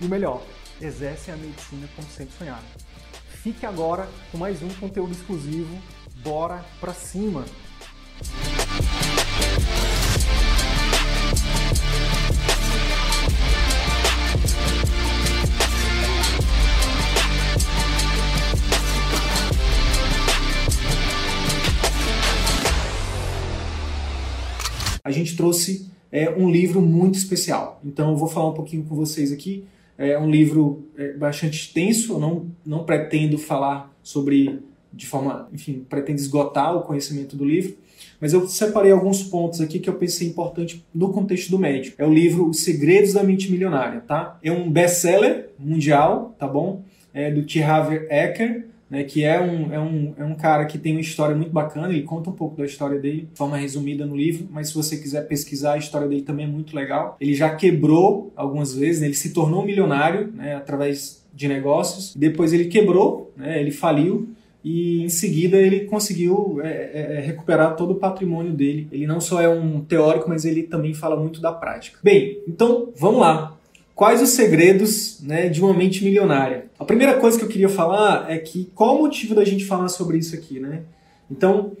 e o melhor, exercem a medicina como sempre sonharam. Fique agora com mais um conteúdo exclusivo. Bora pra cima! A gente trouxe é, um livro muito especial. Então eu vou falar um pouquinho com vocês aqui é um livro é, bastante extenso, eu não, não pretendo falar sobre de forma, enfim, pretendo esgotar o conhecimento do livro, mas eu separei alguns pontos aqui que eu pensei importante no contexto do médico. É o livro Os Segredos da Mente Milionária, tá? É um best-seller mundial, tá bom? É do T. Harv Eker, né, que é um, é, um, é um cara que tem uma história muito bacana, ele conta um pouco da história dele de forma resumida no livro, mas se você quiser pesquisar, a história dele também é muito legal. Ele já quebrou algumas vezes, né, ele se tornou milionário né, através de negócios, depois ele quebrou, né, ele faliu, e em seguida ele conseguiu é, é, é, recuperar todo o patrimônio dele. Ele não só é um teórico, mas ele também fala muito da prática. Bem, então vamos lá. Quais os segredos né, de uma mente milionária? A primeira coisa que eu queria falar é que qual o motivo da gente falar sobre isso aqui, né? Então,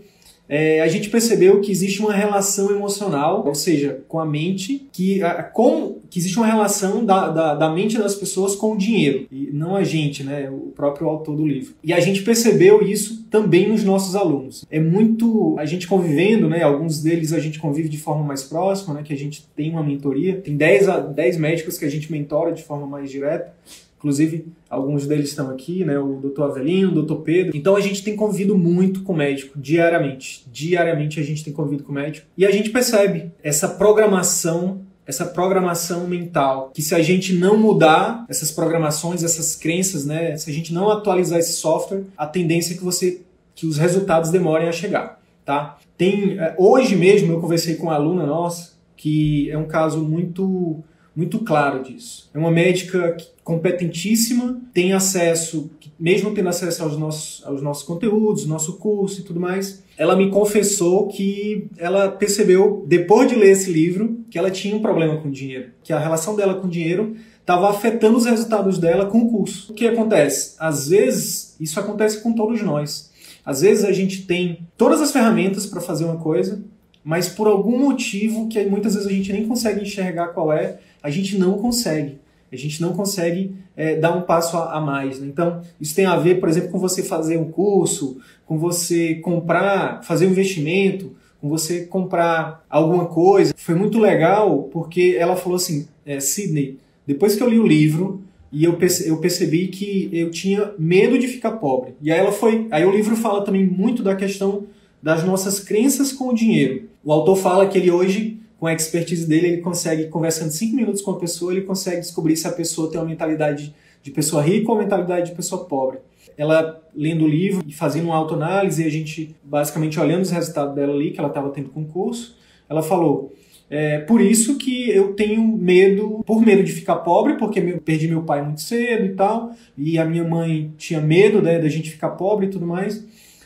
é, a gente percebeu que existe uma relação emocional, ou seja, com a mente, que, a, com, que existe uma relação da, da, da, mente das pessoas com o dinheiro, e não a gente, né, o próprio autor do livro. E a gente percebeu isso também nos nossos alunos. É muito a gente convivendo, né, alguns deles a gente convive de forma mais próxima, né, que a gente tem uma mentoria, tem 10, a, 10 médicos que a gente mentora de forma mais direta, Inclusive, alguns deles estão aqui, né? O doutor Avelino, o doutor Pedro. Então a gente tem convivido muito com o médico, diariamente. Diariamente a gente tem convivido com o médico. E a gente percebe essa programação essa programação mental, que se a gente não mudar essas programações, essas crenças, né, se a gente não atualizar esse software, a tendência é que você que os resultados demorem a chegar, tá? Tem eh, hoje mesmo eu conversei com uma aluna nossa que é um caso muito muito claro disso. É uma médica competentíssima, tem acesso, mesmo tendo acesso aos nossos, aos nossos conteúdos, nosso curso e tudo mais. Ela me confessou que ela percebeu, depois de ler esse livro, que ela tinha um problema com dinheiro, que a relação dela com dinheiro estava afetando os resultados dela com o curso. O que acontece? Às vezes, isso acontece com todos nós. Às vezes a gente tem todas as ferramentas para fazer uma coisa, mas por algum motivo que muitas vezes a gente nem consegue enxergar qual é, a gente não consegue. A gente não consegue é, dar um passo a, a mais. Né? Então, isso tem a ver, por exemplo, com você fazer um curso, com você comprar, fazer um investimento, com você comprar alguma coisa. Foi muito legal porque ela falou assim, é, Sidney, depois que eu li o livro e eu, perce eu percebi que eu tinha medo de ficar pobre. E aí ela foi. Aí o livro fala também muito da questão das nossas crenças com o dinheiro. O autor fala que ele hoje com a expertise dele, ele consegue, conversando cinco minutos com a pessoa, ele consegue descobrir se a pessoa tem uma mentalidade de pessoa rica ou mentalidade de pessoa pobre. Ela lendo o livro e fazendo uma autoanálise, a gente basicamente olhando os resultados dela ali, que ela estava tendo concurso, ela falou: é por isso que eu tenho medo, por medo de ficar pobre, porque eu perdi meu pai muito cedo e tal, e a minha mãe tinha medo né, da gente ficar pobre e tudo mais.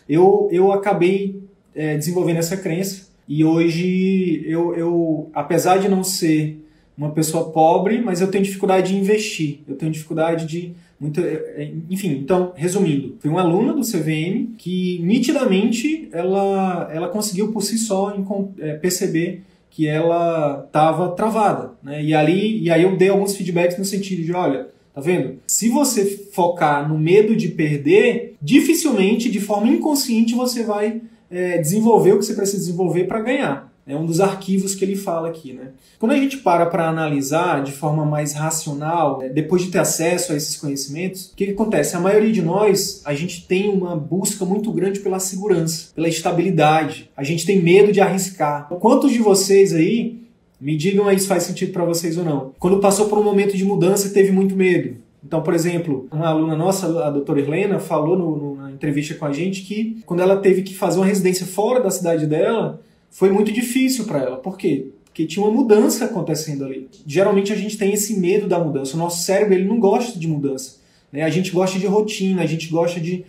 Eu, eu acabei é, desenvolvendo essa crença e hoje eu, eu, apesar de não ser uma pessoa pobre, mas eu tenho dificuldade de investir, eu tenho dificuldade de muito, é, é, enfim, então, resumindo, fui uma aluna do CVM que nitidamente ela, ela conseguiu por si só é, perceber que ela estava travada, né? E ali e aí eu dei alguns feedbacks no sentido de, olha, tá vendo? Se você focar no medo de perder, dificilmente, de forma inconsciente, você vai é, desenvolver o que você precisa desenvolver para ganhar. É um dos arquivos que ele fala aqui. Né? Quando a gente para para analisar de forma mais racional, né, depois de ter acesso a esses conhecimentos, o que, que acontece? A maioria de nós, a gente tem uma busca muito grande pela segurança, pela estabilidade. A gente tem medo de arriscar. Quantos de vocês aí Me digam aí se faz sentido para vocês ou não. Quando passou por um momento de mudança, teve muito medo. Então, por exemplo, uma aluna nossa, a doutora Helena, falou no, no, entrevista com a gente que quando ela teve que fazer uma residência fora da cidade dela, foi muito difícil para ela. Por quê? Porque tinha uma mudança acontecendo ali. Geralmente a gente tem esse medo da mudança. O nosso cérebro ele não gosta de mudança. Né? A gente gosta de rotina, a gente gosta de,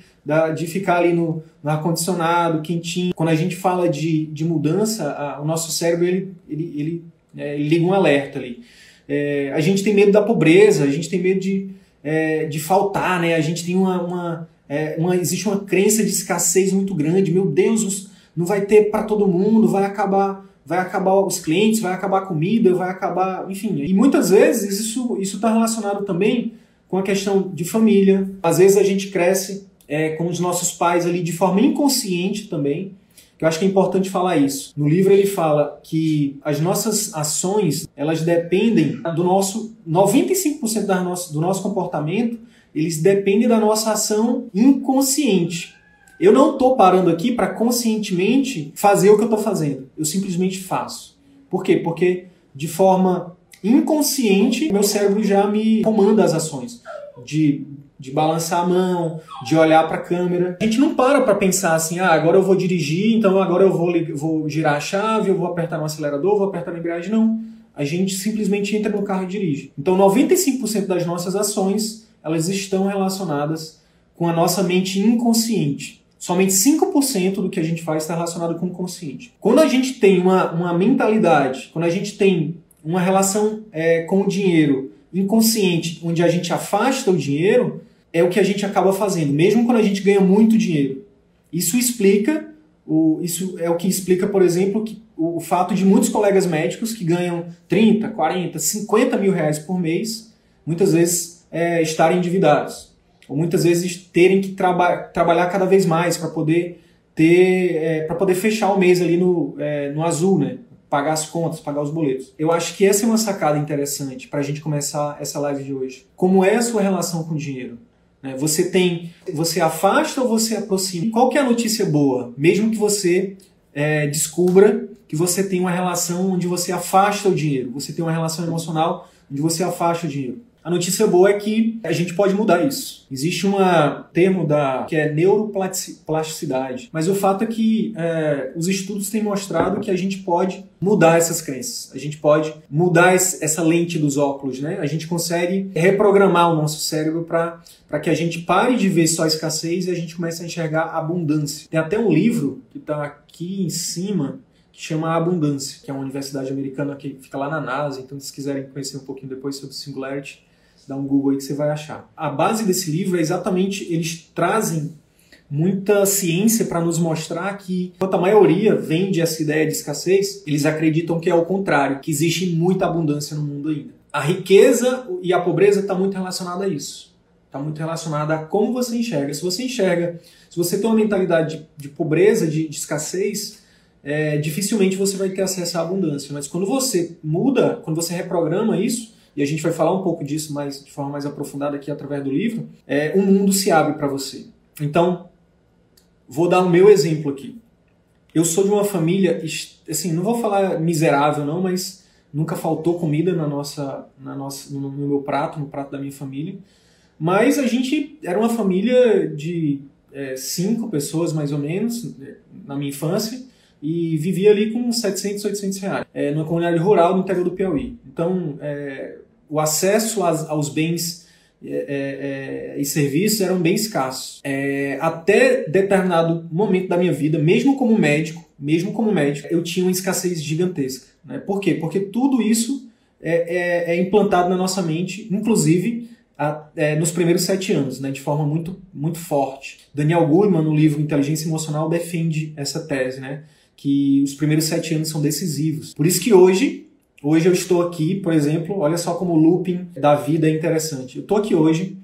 de ficar ali no, no ar-condicionado, quentinho. Quando a gente fala de, de mudança, a, o nosso cérebro ele, ele, ele, é, ele liga um alerta ali. É, a gente tem medo da pobreza, a gente tem medo de, é, de faltar, né? A gente tem uma, uma, é, uma, existe uma crença de escassez muito grande. Meu Deus, não vai ter para todo mundo, vai acabar, vai acabar os clientes, vai acabar a comida, vai acabar, enfim. E muitas vezes isso isso está relacionado também com a questão de família. Às vezes a gente cresce é, com os nossos pais ali de forma inconsciente também. Eu acho que é importante falar isso. No livro ele fala que as nossas ações, elas dependem do nosso 95% da nosso, do nosso comportamento, eles dependem da nossa ação inconsciente. Eu não estou parando aqui para conscientemente fazer o que eu estou fazendo. Eu simplesmente faço. Por quê? Porque de forma inconsciente, meu cérebro já me comanda as ações. De de balançar a mão, de olhar para a câmera. A gente não para para pensar assim, ah, agora eu vou dirigir, então agora eu vou, vou girar a chave, eu vou apertar no acelerador, vou apertar na embreagem. Não. A gente simplesmente entra no carro e dirige. Então 95% das nossas ações, elas estão relacionadas com a nossa mente inconsciente. Somente 5% do que a gente faz está relacionado com o consciente. Quando a gente tem uma, uma mentalidade, quando a gente tem uma relação é, com o dinheiro inconsciente, onde a gente afasta o dinheiro, é o que a gente acaba fazendo, mesmo quando a gente ganha muito dinheiro. Isso explica, o, isso é o que explica, por exemplo, que, o, fato de muitos colegas médicos que ganham 30, 40, 50 mil reais por mês, muitas vezes é, estarem endividados. Ou muitas vezes terem que traba trabalhar cada vez mais para poder ter é, para poder fechar o mês ali no, é, no azul, né? pagar as contas, pagar os boletos. Eu acho que essa é uma sacada interessante para a gente começar essa live de hoje. Como é a sua relação com o dinheiro? Né? Você tem, você afasta ou você aproxima? Qual que é a notícia boa? Mesmo que você é, descubra que você tem uma relação onde você afasta o dinheiro, você tem uma relação emocional onde você afasta o dinheiro. A notícia boa é que a gente pode mudar isso. Existe um termo da que é neuroplasticidade, mas o fato é que é, os estudos têm mostrado que a gente pode mudar essas crenças. A gente pode mudar essa lente dos óculos, né? A gente consegue reprogramar o nosso cérebro para que a gente pare de ver só escassez e a gente comece a enxergar abundância. Tem até um livro que está aqui em cima que chama Abundância, que é uma universidade americana que fica lá na NASA. Então, se quiserem conhecer um pouquinho depois sobre Singularity, dá um Google aí que você vai achar. A base desse livro é exatamente eles trazem muita ciência para nos mostrar que, enquanto a maioria vende essa ideia de escassez, eles acreditam que é o contrário, que existe muita abundância no mundo ainda. A riqueza e a pobreza está muito relacionada a isso. Está muito relacionada a como você enxerga. Se você enxerga, se você tem uma mentalidade de, de pobreza, de, de escassez, é, dificilmente você vai ter acesso à abundância. Mas quando você muda, quando você reprograma isso, e a gente vai falar um pouco disso mais, de forma mais aprofundada aqui através do livro, é, o mundo se abre para você. Então, vou dar o meu exemplo aqui. Eu sou de uma família, assim, não vou falar miserável não, mas nunca faltou comida na nossa, na nossa, no meu prato, no prato da minha família. Mas a gente era uma família de é, cinco pessoas mais ou menos na minha infância e vivia ali com 700, 800 reais, é, numa comunidade rural no interior do Piauí. Então, é, o acesso aos bens é, é, é, e serviços eram bem escassos. É, até determinado momento da minha vida, mesmo como médico, mesmo como médico, eu tinha uma escassez gigantesca. Né? Por quê? Porque tudo isso é, é, é implantado na nossa mente, inclusive a, nos primeiros sete anos, né? de forma muito, muito forte. Daniel Goleman, no livro Inteligência Emocional, defende essa tese, né? que os primeiros sete anos são decisivos. Por isso que hoje Hoje eu estou aqui, por exemplo, olha só como o looping da vida é interessante. Eu estou aqui hoje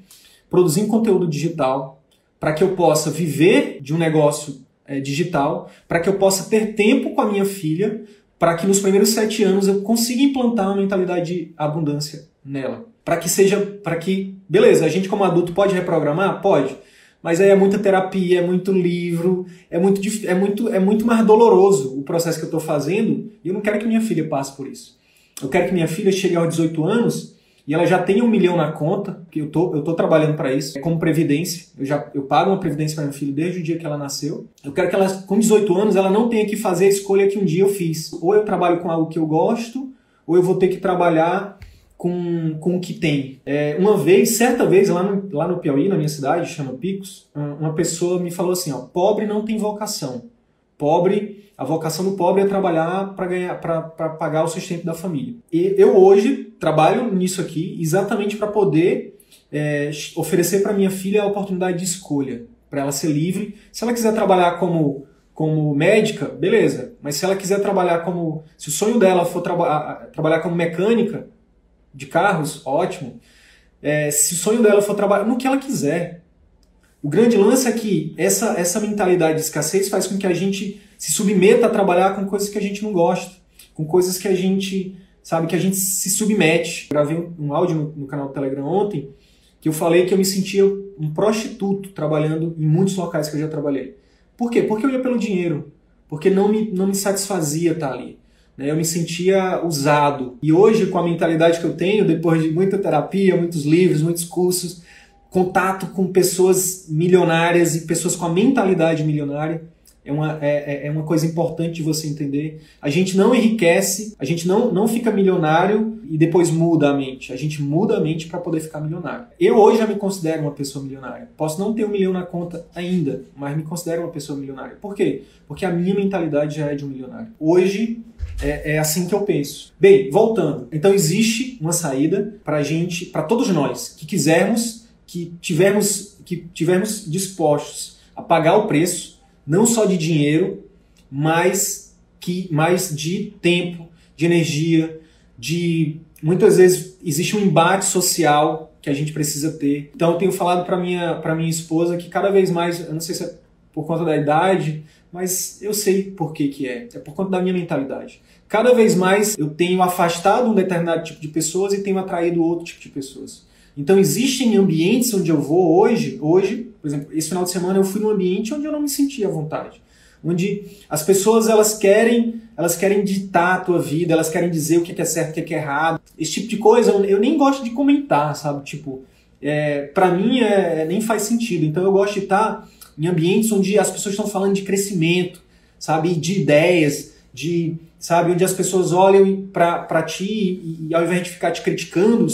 produzindo conteúdo digital para que eu possa viver de um negócio é, digital, para que eu possa ter tempo com a minha filha, para que nos primeiros sete anos eu consiga implantar uma mentalidade de abundância nela. Para que seja, para que, beleza, a gente como adulto pode reprogramar? Pode. Mas aí é muita terapia, é muito livro, é muito, é muito, é muito mais doloroso o processo que eu estou fazendo e eu não quero que minha filha passe por isso. Eu quero que minha filha chegue aos 18 anos e ela já tenha um milhão na conta, que eu tô, eu tô trabalhando para isso, como previdência. Eu já eu pago uma previdência para minha filha desde o dia que ela nasceu. Eu quero que ela, com 18 anos, ela não tenha que fazer a escolha que um dia eu fiz. Ou eu trabalho com algo que eu gosto, ou eu vou ter que trabalhar com, com o que tem. É, uma vez, certa vez, lá no, lá no Piauí, na minha cidade, chama Picos, uma pessoa me falou assim: ó, pobre não tem vocação. Pobre, a vocação do pobre é trabalhar para ganhar, para pagar o sustento da família. E eu hoje trabalho nisso aqui exatamente para poder é, oferecer para minha filha a oportunidade de escolha, para ela ser livre. Se ela quiser trabalhar como como médica, beleza. Mas se ela quiser trabalhar como. Se o sonho dela for traba trabalhar como mecânica de carros, ótimo. É, se o sonho dela for trabalhar no que ela quiser. O grande lance é que essa, essa mentalidade de escassez faz com que a gente se submeta a trabalhar com coisas que a gente não gosta, com coisas que a gente, sabe, que a gente se submete. Eu gravei um, áudio no, no canal do Telegram ontem que eu falei que eu me sentia um prostituto trabalhando em muitos locais que eu já trabalhei. Por quê? Porque eu ia pelo dinheiro. Porque não me, não me satisfazia estar ali. Né? Eu me sentia usado. E hoje, com a mentalidade que eu tenho, depois de muita terapia, muitos livros, muitos cursos, contato com pessoas milionárias e pessoas com a mentalidade milionária, é uma, é, é, é uma coisa importante de você entender. A gente não enriquece, a gente não, não fica milionário e depois muda a mente. A gente muda a mente para poder ficar milionário. Eu hoje já me considero uma pessoa milionária. Posso não ter um milhão na conta ainda, mas me considero uma pessoa milionária. Por quê? Porque a minha mentalidade já é de um milionário. Hoje é, é, assim que eu penso. Bem, voltando. Então existe uma saída para gente, para todos nós que quisermos, que tivermos, que tivermos dispostos a pagar o preço não só de dinheiro, mas que mais de tempo, de energia, de muitas vezes existe um embate social que a gente precisa ter. Então eu tenho falado para minha para minha esposa que cada vez mais, eu não sei se é por conta da idade, mas eu sei por que que é. É por conta da minha mentalidade. Cada vez mais eu tenho afastado um determinado tipo de pessoas e tenho atraído outro tipo de pessoas. Então existem ambientes onde eu vou hoje, hoje, por exemplo, esse final de semana eu fui num ambiente onde eu não me sentia à vontade. Onde as pessoas elas querem, elas querem ditar a tua vida, elas querem dizer o que é certo, o que é errado. Esse tipo de coisa eu nem gosto de comentar, sabe? Tipo, é, para mim é, nem faz sentido. Então eu gosto de estar em ambientes onde as pessoas estão falando de crescimento, sabe? De ideias, de, sabe? Onde as pessoas olham para ti e, e ao invés de ficar te criticando,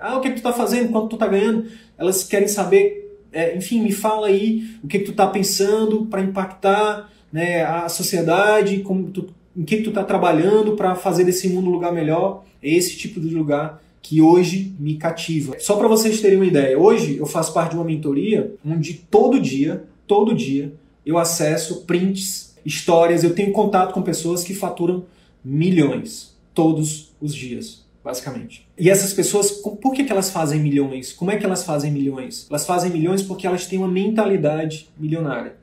ah, o que, é que tu tá fazendo? Quanto tu tá ganhando? Elas querem saber, é, enfim, me fala aí o que, é que tu tá pensando para impactar né, a sociedade, como tu, em que, que tu tá trabalhando para fazer desse mundo um lugar melhor. É esse tipo de lugar que hoje me cativa. Só para vocês terem uma ideia, hoje eu faço parte de uma mentoria onde todo dia, todo dia, eu acesso prints, histórias, eu tenho contato com pessoas que faturam milhões todos os dias basicamente. E essas pessoas, por que, que elas fazem milhões? Como é que elas fazem milhões? Elas fazem milhões porque elas têm uma mentalidade milionária.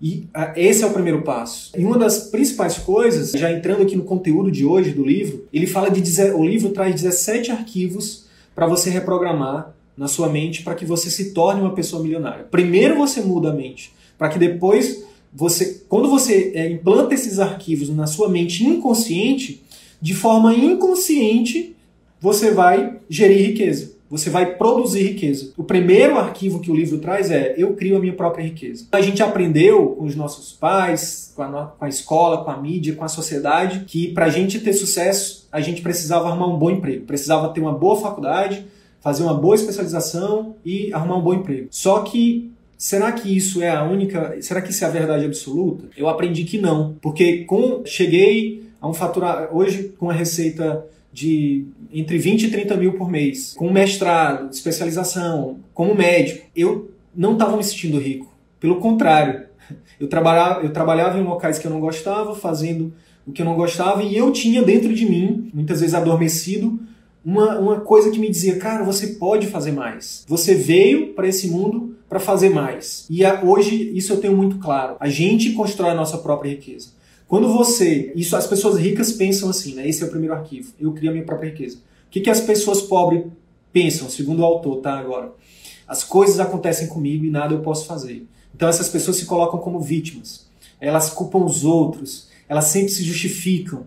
E uh, esse é o primeiro passo. E uma das principais coisas, já entrando aqui no conteúdo de hoje do livro, ele fala de o livro traz 17 arquivos para você reprogramar na sua mente para que você se torne uma pessoa milionária. Primeiro você muda a mente, para que depois você, quando você é, implanta esses arquivos na sua mente inconsciente, de forma inconsciente você vai gerir riqueza. Você vai produzir riqueza. O primeiro arquivo que o livro traz é eu crio a minha própria riqueza. A gente aprendeu com os nossos pais, com a, com a escola, com a mídia, com a sociedade, que para a gente ter sucesso, a gente precisava arrumar um bom emprego. Precisava ter uma boa faculdade, fazer uma boa especialização e arrumar um bom emprego. Só que Será que isso é a única. Será que isso é a verdade absoluta? Eu aprendi que não. Porque com cheguei a um faturar. Hoje, com a receita de entre 20 e 30 mil por mês, com mestrado, especialização, como médico, eu não estava me sentindo rico. Pelo contrário, eu trabalhava, eu trabalhava em locais que eu não gostava, fazendo o que eu não gostava, e eu tinha dentro de mim, muitas vezes adormecido, uma, uma coisa que me dizia, cara, você pode fazer mais. Você veio para esse mundo para fazer mais. E hoje isso eu tenho muito claro. A gente constrói a nossa própria riqueza. Quando você. Isso as pessoas ricas pensam assim, né? Esse é o primeiro arquivo. Eu crio a minha própria riqueza. O que, que as pessoas pobres pensam, segundo o autor, tá? Agora. As coisas acontecem comigo e nada eu posso fazer. Então essas pessoas se colocam como vítimas. Elas culpam os outros. Elas sempre se justificam.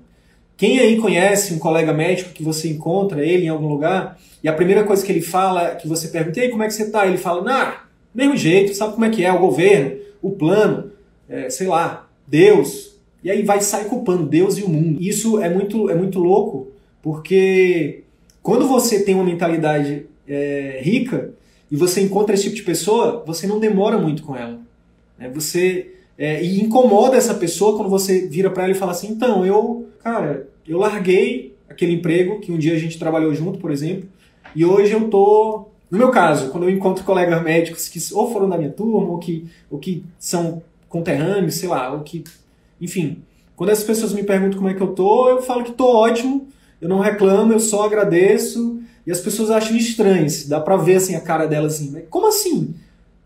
Quem aí conhece um colega médico que você encontra ele em algum lugar e a primeira coisa que ele fala, que você pergunta, e aí, como é que você tá? Ele fala, nah, mesmo jeito, sabe como é que é, o governo, o plano, é, sei lá, Deus. E aí vai sair culpando Deus e o mundo. Isso é muito, é muito louco, porque quando você tem uma mentalidade é, rica e você encontra esse tipo de pessoa, você não demora muito com ela. Né? Você é, e incomoda essa pessoa quando você vira para ela e fala assim, então eu, cara, eu larguei aquele emprego que um dia a gente trabalhou junto, por exemplo, e hoje eu tô no meu caso, quando eu encontro colegas médicos que ou foram da minha turma, ou que, ou que são conterrâneos, sei lá, ou que. Enfim, quando as pessoas me perguntam como é que eu tô, eu falo que tô ótimo, eu não reclamo, eu só agradeço, e as pessoas acham estranhas, dá pra ver assim a cara delas assim, como assim?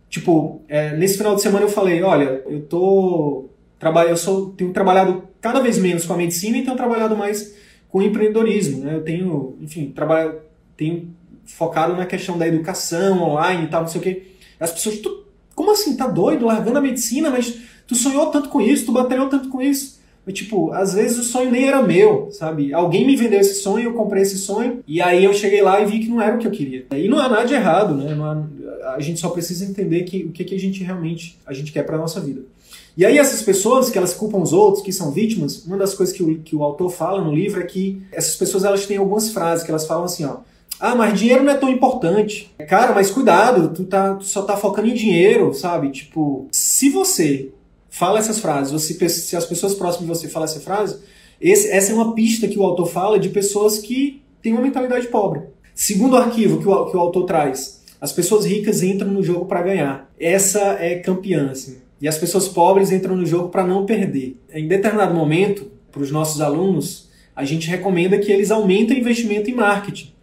Tipo, é, nesse final de semana eu falei, olha, eu tô. Trabalho, eu sou, tenho trabalhado cada vez menos com a medicina e tenho trabalhado mais com o empreendedorismo. Né? Eu tenho, enfim, trabalho, tenho focado na questão da educação online e tal, não sei o quê. As pessoas, tu, como assim, tá doido, largando a medicina, mas tu sonhou tanto com isso, tu batalhou tanto com isso. Mas, tipo, às vezes o sonho nem era meu, sabe? Alguém me vendeu esse sonho, eu comprei esse sonho, e aí eu cheguei lá e vi que não era o que eu queria. E não há nada de errado, né? Há, a gente só precisa entender que, o que, que a gente realmente a gente quer para nossa vida. E aí essas pessoas que elas culpam os outros, que são vítimas, uma das coisas que o, que o autor fala no livro é que essas pessoas elas têm algumas frases que elas falam assim, ó, ah, mas dinheiro não é tão importante. Cara, mas cuidado, tu, tá, tu só tá focando em dinheiro, sabe? Tipo, se você fala essas frases, você, se as pessoas próximas de você falam essa frase, esse, essa é uma pista que o autor fala de pessoas que têm uma mentalidade pobre. Segundo arquivo que o, que o autor traz, as pessoas ricas entram no jogo para ganhar. Essa é campeã, assim. E as pessoas pobres entram no jogo para não perder. Em determinado momento, para os nossos alunos, a gente recomenda que eles aumentem o investimento em marketing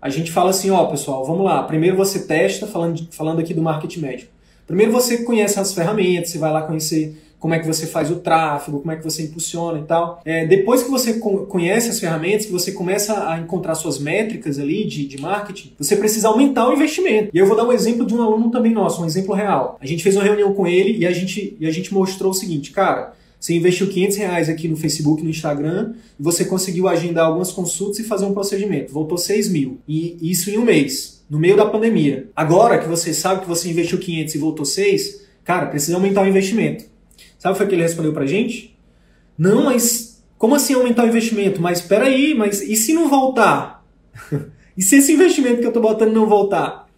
a gente fala assim, ó, pessoal, vamos lá. Primeiro você testa, falando, falando aqui do marketing médico. Primeiro você conhece as ferramentas, você vai lá conhecer como é que você faz o tráfego, como é que você impulsiona e tal. É, depois que você conhece as ferramentas, que você começa a encontrar suas métricas ali de, de marketing, você precisa aumentar o investimento. E eu vou dar um exemplo de um aluno também nosso, um exemplo real. A gente fez uma reunião com ele e a gente, e a gente mostrou o seguinte, cara, você investiu 500 reais aqui no Facebook, no Instagram, e você conseguiu agendar algumas consultas e fazer um procedimento. Voltou 6 mil. E isso em um mês, no meio da pandemia. Agora que você sabe que você investiu 500 e voltou 6, cara, precisa aumentar o investimento. Sabe o que ele respondeu pra gente? Não, mas como assim aumentar o investimento? Mas espera aí, mas e se não voltar? e se esse investimento que eu estou botando não voltar?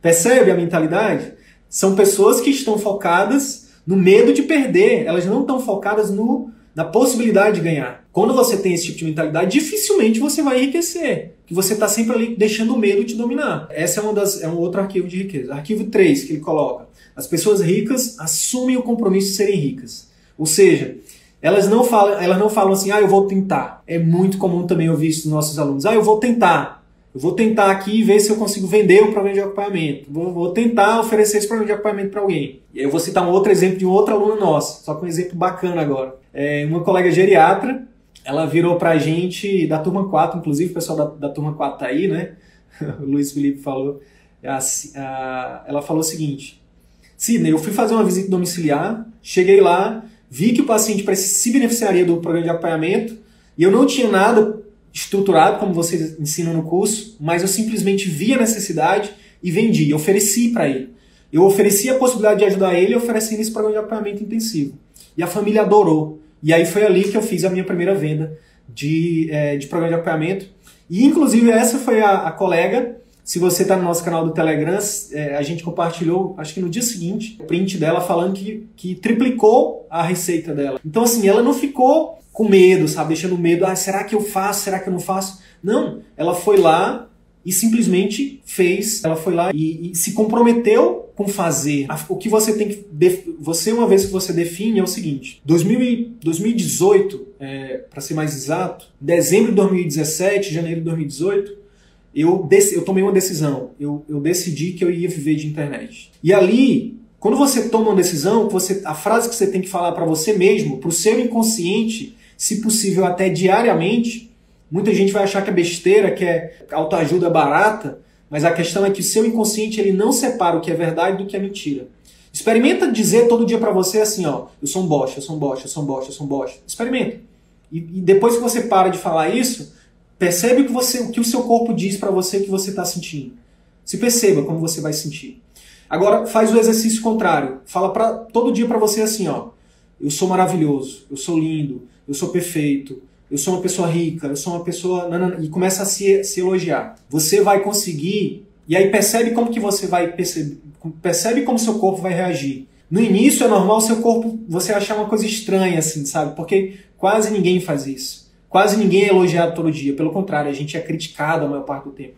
Percebe a mentalidade? São pessoas que estão focadas no medo de perder. Elas não estão focadas no, na possibilidade de ganhar. Quando você tem esse tipo de mentalidade, dificilmente você vai enriquecer. Que você está sempre ali deixando o medo te dominar. Essa é, uma das, é um outro arquivo de riqueza. Arquivo 3 que ele coloca. As pessoas ricas assumem o compromisso de serem ricas. Ou seja, elas não falam, elas não falam assim, ah, eu vou tentar. É muito comum também ouvir isso dos nossos alunos. Ah, eu vou tentar. Eu vou tentar aqui ver se eu consigo vender um programa de acompanhamento. Vou, vou tentar oferecer esse programa de acompanhamento para alguém. E eu vou citar um outro exemplo de um outro aluno nosso, só com um exemplo bacana agora. É, uma colega geriatra, ela virou para a gente, da turma 4, inclusive o pessoal da, da turma 4 tá aí, né? o Luiz Felipe falou. A, a, ela falou o seguinte: Sidney, eu fui fazer uma visita domiciliar, cheguei lá, vi que o paciente se beneficiaria do programa de acompanhamento e eu não tinha nada estruturado, como vocês ensinam no curso, mas eu simplesmente vi a necessidade e vendi, ofereci para ele. Eu ofereci a possibilidade de ajudar ele oferecendo esse programa de acompanhamento intensivo. E a família adorou. E aí foi ali que eu fiz a minha primeira venda de, é, de programa de acompanhamento. E inclusive essa foi a, a colega. Se você está no nosso canal do Telegram, é, a gente compartilhou, acho que no dia seguinte, o print dela falando que, que triplicou a receita dela. Então, assim, ela não ficou com medo, sabe? Deixando medo, ah, será que eu faço? Será que eu não faço? Não, ela foi lá e simplesmente fez. Ela foi lá e, e se comprometeu com fazer. O que você tem que. Você, uma vez que você define, é o seguinte: 2000, 2018, é, para ser mais exato, dezembro de 2017, janeiro de 2018, eu, eu tomei uma decisão. Eu, eu decidi que eu ia viver de internet. E ali quando você toma uma decisão, você, a frase que você tem que falar para você mesmo, para o seu inconsciente, se possível até diariamente. Muita gente vai achar que é besteira, que é autoajuda barata, mas a questão é que o seu inconsciente ele não separa o que é verdade do que é mentira. Experimenta dizer todo dia para você assim, ó, eu sou um bosta, eu sou um bosta, eu sou um bosta, eu sou um bosta. Experimenta. E, e depois que você para de falar isso, percebe que, você, o, que o seu corpo diz para você que você está sentindo. Se perceba como você vai sentir. Agora faz o exercício contrário. Fala para todo dia para você assim, ó. Eu sou maravilhoso, eu sou lindo, eu sou perfeito, eu sou uma pessoa rica, eu sou uma pessoa. E começa a se, se elogiar. Você vai conseguir. E aí percebe como que você vai perceber. Percebe como seu corpo vai reagir. No início é normal seu corpo você achar uma coisa estranha, assim, sabe? Porque quase ninguém faz isso. Quase ninguém é elogiado todo dia. Pelo contrário, a gente é criticado a maior parte do tempo.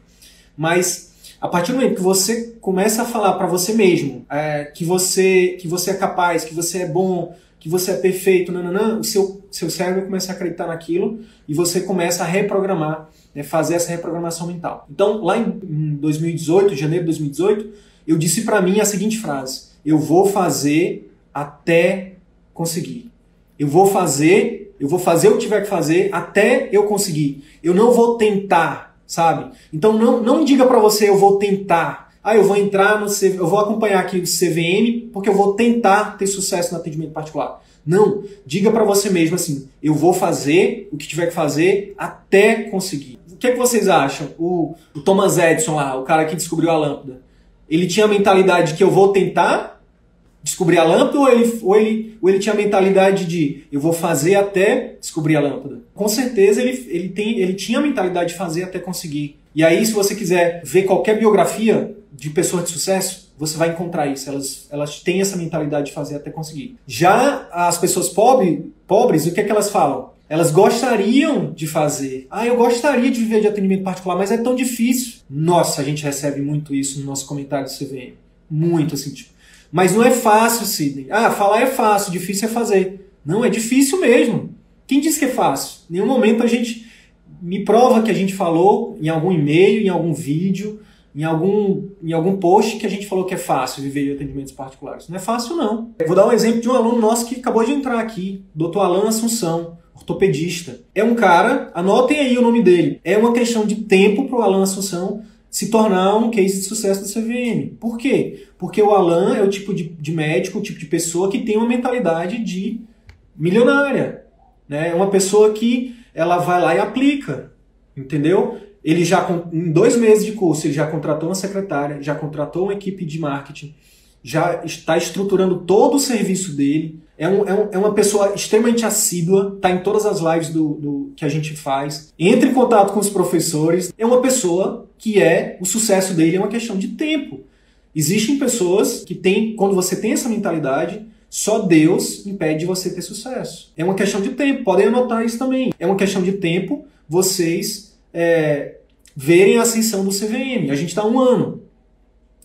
Mas a partir do momento que você começa a falar para você mesmo é, que você que você é capaz, que você é bom, que você é perfeito, nananã, o seu, seu cérebro começa a acreditar naquilo e você começa a reprogramar, né, fazer essa reprogramação mental. Então, lá em, em 2018, janeiro de 2018, eu disse para mim a seguinte frase: eu vou fazer até conseguir. Eu vou fazer, eu vou fazer o que tiver que fazer até eu conseguir. Eu não vou tentar sabe? Então não, não diga para você eu vou tentar. Ah, eu vou entrar no CV, eu vou acompanhar aqui o CVM porque eu vou tentar ter sucesso no atendimento particular. Não, diga para você mesmo assim, eu vou fazer o que tiver que fazer até conseguir. O que, é que vocês acham? O, o Thomas Edison lá, o cara que descobriu a lâmpada, ele tinha a mentalidade que eu vou tentar descobrir a lâmpada ou ele, ou, ele, ou ele tinha a mentalidade de eu vou fazer até descobrir a lâmpada? Com certeza ele, ele, tem, ele tinha a mentalidade de fazer até conseguir. E aí, se você quiser ver qualquer biografia de pessoas de sucesso, você vai encontrar isso. Elas, elas têm essa mentalidade de fazer até conseguir. Já as pessoas pobre, pobres, o que é que elas falam? Elas gostariam de fazer. Ah, eu gostaria de viver de atendimento particular, mas é tão difícil. Nossa, a gente recebe muito isso no nosso comentário do CVM. Muito assim, tipo, mas não é fácil, Sidney. Ah, falar é fácil, difícil é fazer. Não, é difícil mesmo. Quem disse que é fácil? Em nenhum momento a gente me prova que a gente falou em algum e-mail, em algum vídeo, em algum, em algum post que a gente falou que é fácil viver de atendimentos particulares. Não é fácil, não. Vou dar um exemplo de um aluno nosso que acabou de entrar aqui, Dr. Alan Assunção, ortopedista. É um cara, anotem aí o nome dele. É uma questão de tempo para o Alan Assunção se tornar um case de sucesso da CVM. Por quê? Porque o Alan é o tipo de, de médico, o tipo de pessoa que tem uma mentalidade de milionária. Né? É uma pessoa que ela vai lá e aplica, entendeu? Ele já, em dois meses de curso, ele já contratou uma secretária, já contratou uma equipe de marketing, já está estruturando todo o serviço dele, é, um, é, um, é, uma pessoa extremamente assídua, está em todas as lives do, do, que a gente faz, entra em contato com os professores. É uma pessoa que é, o sucesso dele é uma questão de tempo. Existem pessoas que têm, quando você tem essa mentalidade, só Deus impede de você ter sucesso. É uma questão de tempo, podem anotar isso também. É uma questão de tempo vocês é, verem a ascensão do CVM. A gente está um ano.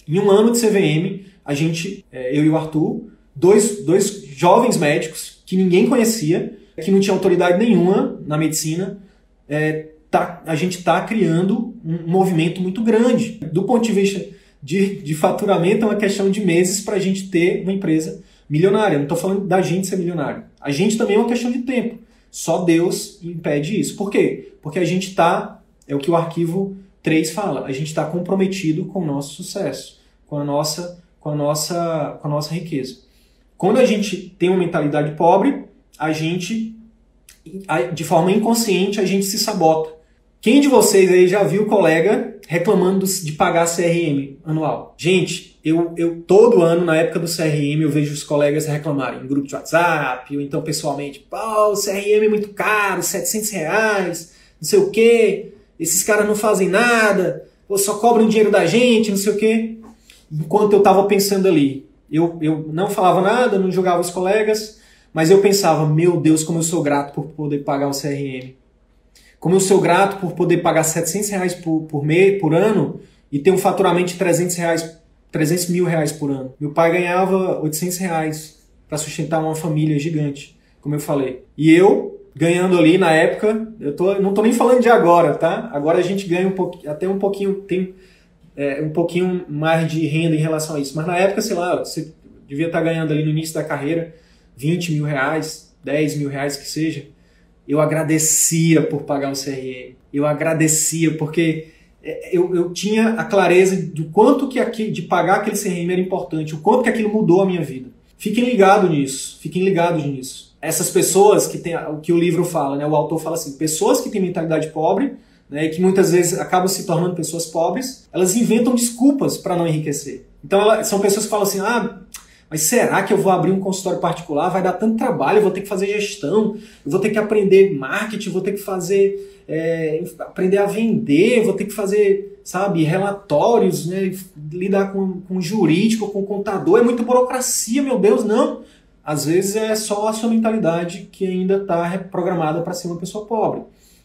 Em um ano de CVM, a gente, é, eu e o Arthur, dois, dois jovens médicos que ninguém conhecia, que não tinha autoridade nenhuma na medicina, é, tá, a gente está criando um movimento muito grande. Do ponto de vista de, de faturamento, é uma questão de meses para a gente ter uma empresa milionária. Não estou falando da gente ser milionário. A gente também é uma questão de tempo. Só Deus impede isso. Por quê? Porque a gente está, é o que o arquivo 3 fala, a gente está comprometido com o nosso sucesso, com a nossa, com a nossa, com a nossa riqueza. Quando a gente tem uma mentalidade pobre, a gente, de forma inconsciente, a gente se sabota. Quem de vocês aí já viu colega reclamando de pagar CRM anual? Gente, eu, eu todo ano, na época do CRM, eu vejo os colegas reclamarem em grupo de WhatsApp, ou então pessoalmente, pô, o CRM é muito caro, 700 reais, não sei o quê, esses caras não fazem nada, ou só cobram dinheiro da gente, não sei o quê. Enquanto eu estava pensando ali, eu, eu não falava nada, não julgava os colegas, mas eu pensava, meu Deus, como eu sou grato por poder pagar o CRM. Como eu sou grato por poder pagar 700 reais por, por, mês, por ano e ter um faturamento de 300, reais, 300 mil reais por ano. Meu pai ganhava 800 reais para sustentar uma família gigante, como eu falei. E eu, ganhando ali na época, eu tô, não tô nem falando de agora, tá? Agora a gente ganha um pouquinho, até um pouquinho, tem é, um pouquinho mais de renda em relação a isso. Mas na época, sei lá, você devia estar ganhando ali no início da carreira 20 mil reais, 10 mil reais que seja. Eu agradecia por pagar o CRM. Eu agradecia porque é, eu, eu tinha a clareza do quanto que aqui, de pagar aquele CRM era importante, o quanto que aquilo mudou a minha vida. Fiquem ligados nisso, fiquem ligados nisso. Essas pessoas que tem o que o livro fala, né? O autor fala assim, pessoas que têm mentalidade pobre, né, que muitas vezes acabam se tornando pessoas pobres, elas inventam desculpas para não enriquecer. Então ela, são pessoas que falam assim, ah, mas será que eu vou abrir um consultório particular? Vai dar tanto trabalho, eu vou ter que fazer gestão, eu vou ter que aprender marketing, vou ter que fazer é, aprender a vender, vou ter que fazer, sabe, relatórios, né, lidar com, com jurídico, com contador, é muita burocracia, meu Deus, não. Às vezes é só a sua mentalidade que ainda está programada para ser uma pessoa pobre.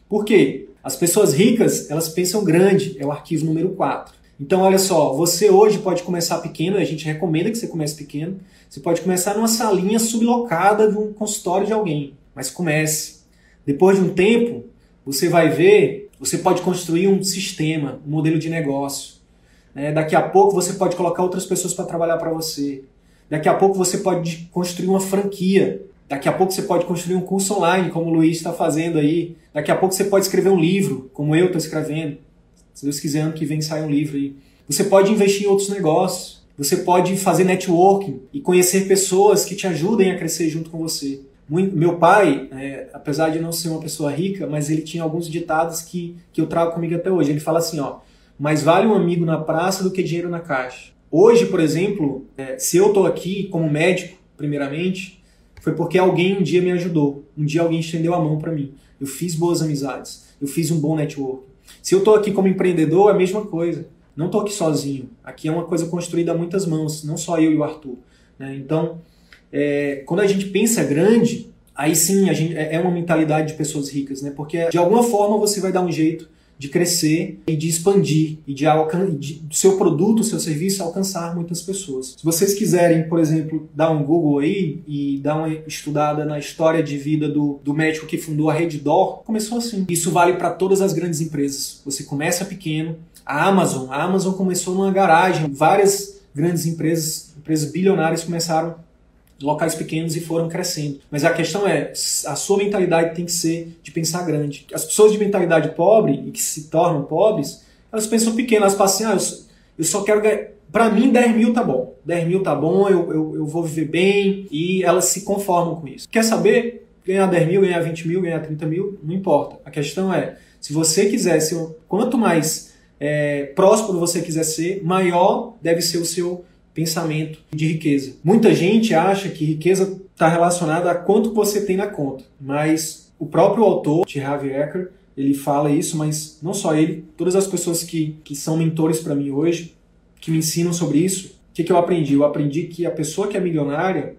Por quê? As pessoas ricas, elas pensam grande, é o arquivo número 4. Então, olha só, você hoje pode começar pequeno, a gente recomenda que você comece pequeno. Você pode começar numa salinha sublocada de um consultório de alguém, mas comece. Depois de um tempo, você vai ver, você pode construir um sistema, um modelo de negócio. Né? Daqui a pouco você pode colocar outras pessoas para trabalhar para você. Daqui a pouco você pode construir uma franquia. Daqui a pouco você pode construir um curso online, como o Luiz está fazendo aí. Daqui a pouco você pode escrever um livro, como eu estou escrevendo. Se Deus quiser, ano que vem sai um livro aí. Você pode investir em outros negócios. Você pode fazer networking e conhecer pessoas que te ajudem a crescer junto com você. Meu pai, é, apesar de não ser uma pessoa rica, mas ele tinha alguns ditados que, que eu trago comigo até hoje. Ele fala assim, ó, mais vale um amigo na praça do que dinheiro na caixa. Hoje, por exemplo, é, se eu estou aqui como médico, primeiramente, foi porque alguém um dia me ajudou. Um dia alguém estendeu a mão para mim. Eu fiz boas amizades. Eu fiz um bom network. Se eu estou aqui como empreendedor, é a mesma coisa. Não estou aqui sozinho. Aqui é uma coisa construída a muitas mãos, não só eu e o Arthur. Né? Então, é, quando a gente pensa grande, aí sim a gente, é, é uma mentalidade de pessoas ricas, né? Porque de alguma forma você vai dar um jeito de crescer e de expandir e de, de seu produto, seu serviço alcançar muitas pessoas. Se vocês quiserem, por exemplo, dar um Google aí e dar uma estudada na história de vida do, do médico que fundou a Reddor, começou assim. Isso vale para todas as grandes empresas. Você começa pequeno. A Amazon, a Amazon começou numa garagem. Várias grandes empresas, empresas bilionárias começaram locais pequenos e foram crescendo. Mas a questão é, a sua mentalidade tem que ser de pensar grande. As pessoas de mentalidade pobre e que se tornam pobres, elas pensam pequeno, elas passam assim, ah, eu, só quero ganhar. Para mim, 10 mil tá bom. 10 mil tá bom, eu, eu, eu vou viver bem e elas se conformam com isso. Quer saber? Ganhar 10 mil, ganhar 20 mil, ganhar 30 mil, não importa. A questão é, se você quiser ser, quanto mais é, próspero você quiser ser, maior deve ser o seu pensamento de riqueza. Muita gente acha que riqueza está relacionada a quanto você tem na conta, mas o próprio autor, T. Harvey Eker, ele fala isso, mas não só ele, todas as pessoas que, que são mentores para mim hoje, que me ensinam sobre isso, o que, que eu aprendi? Eu aprendi que a pessoa que é milionária,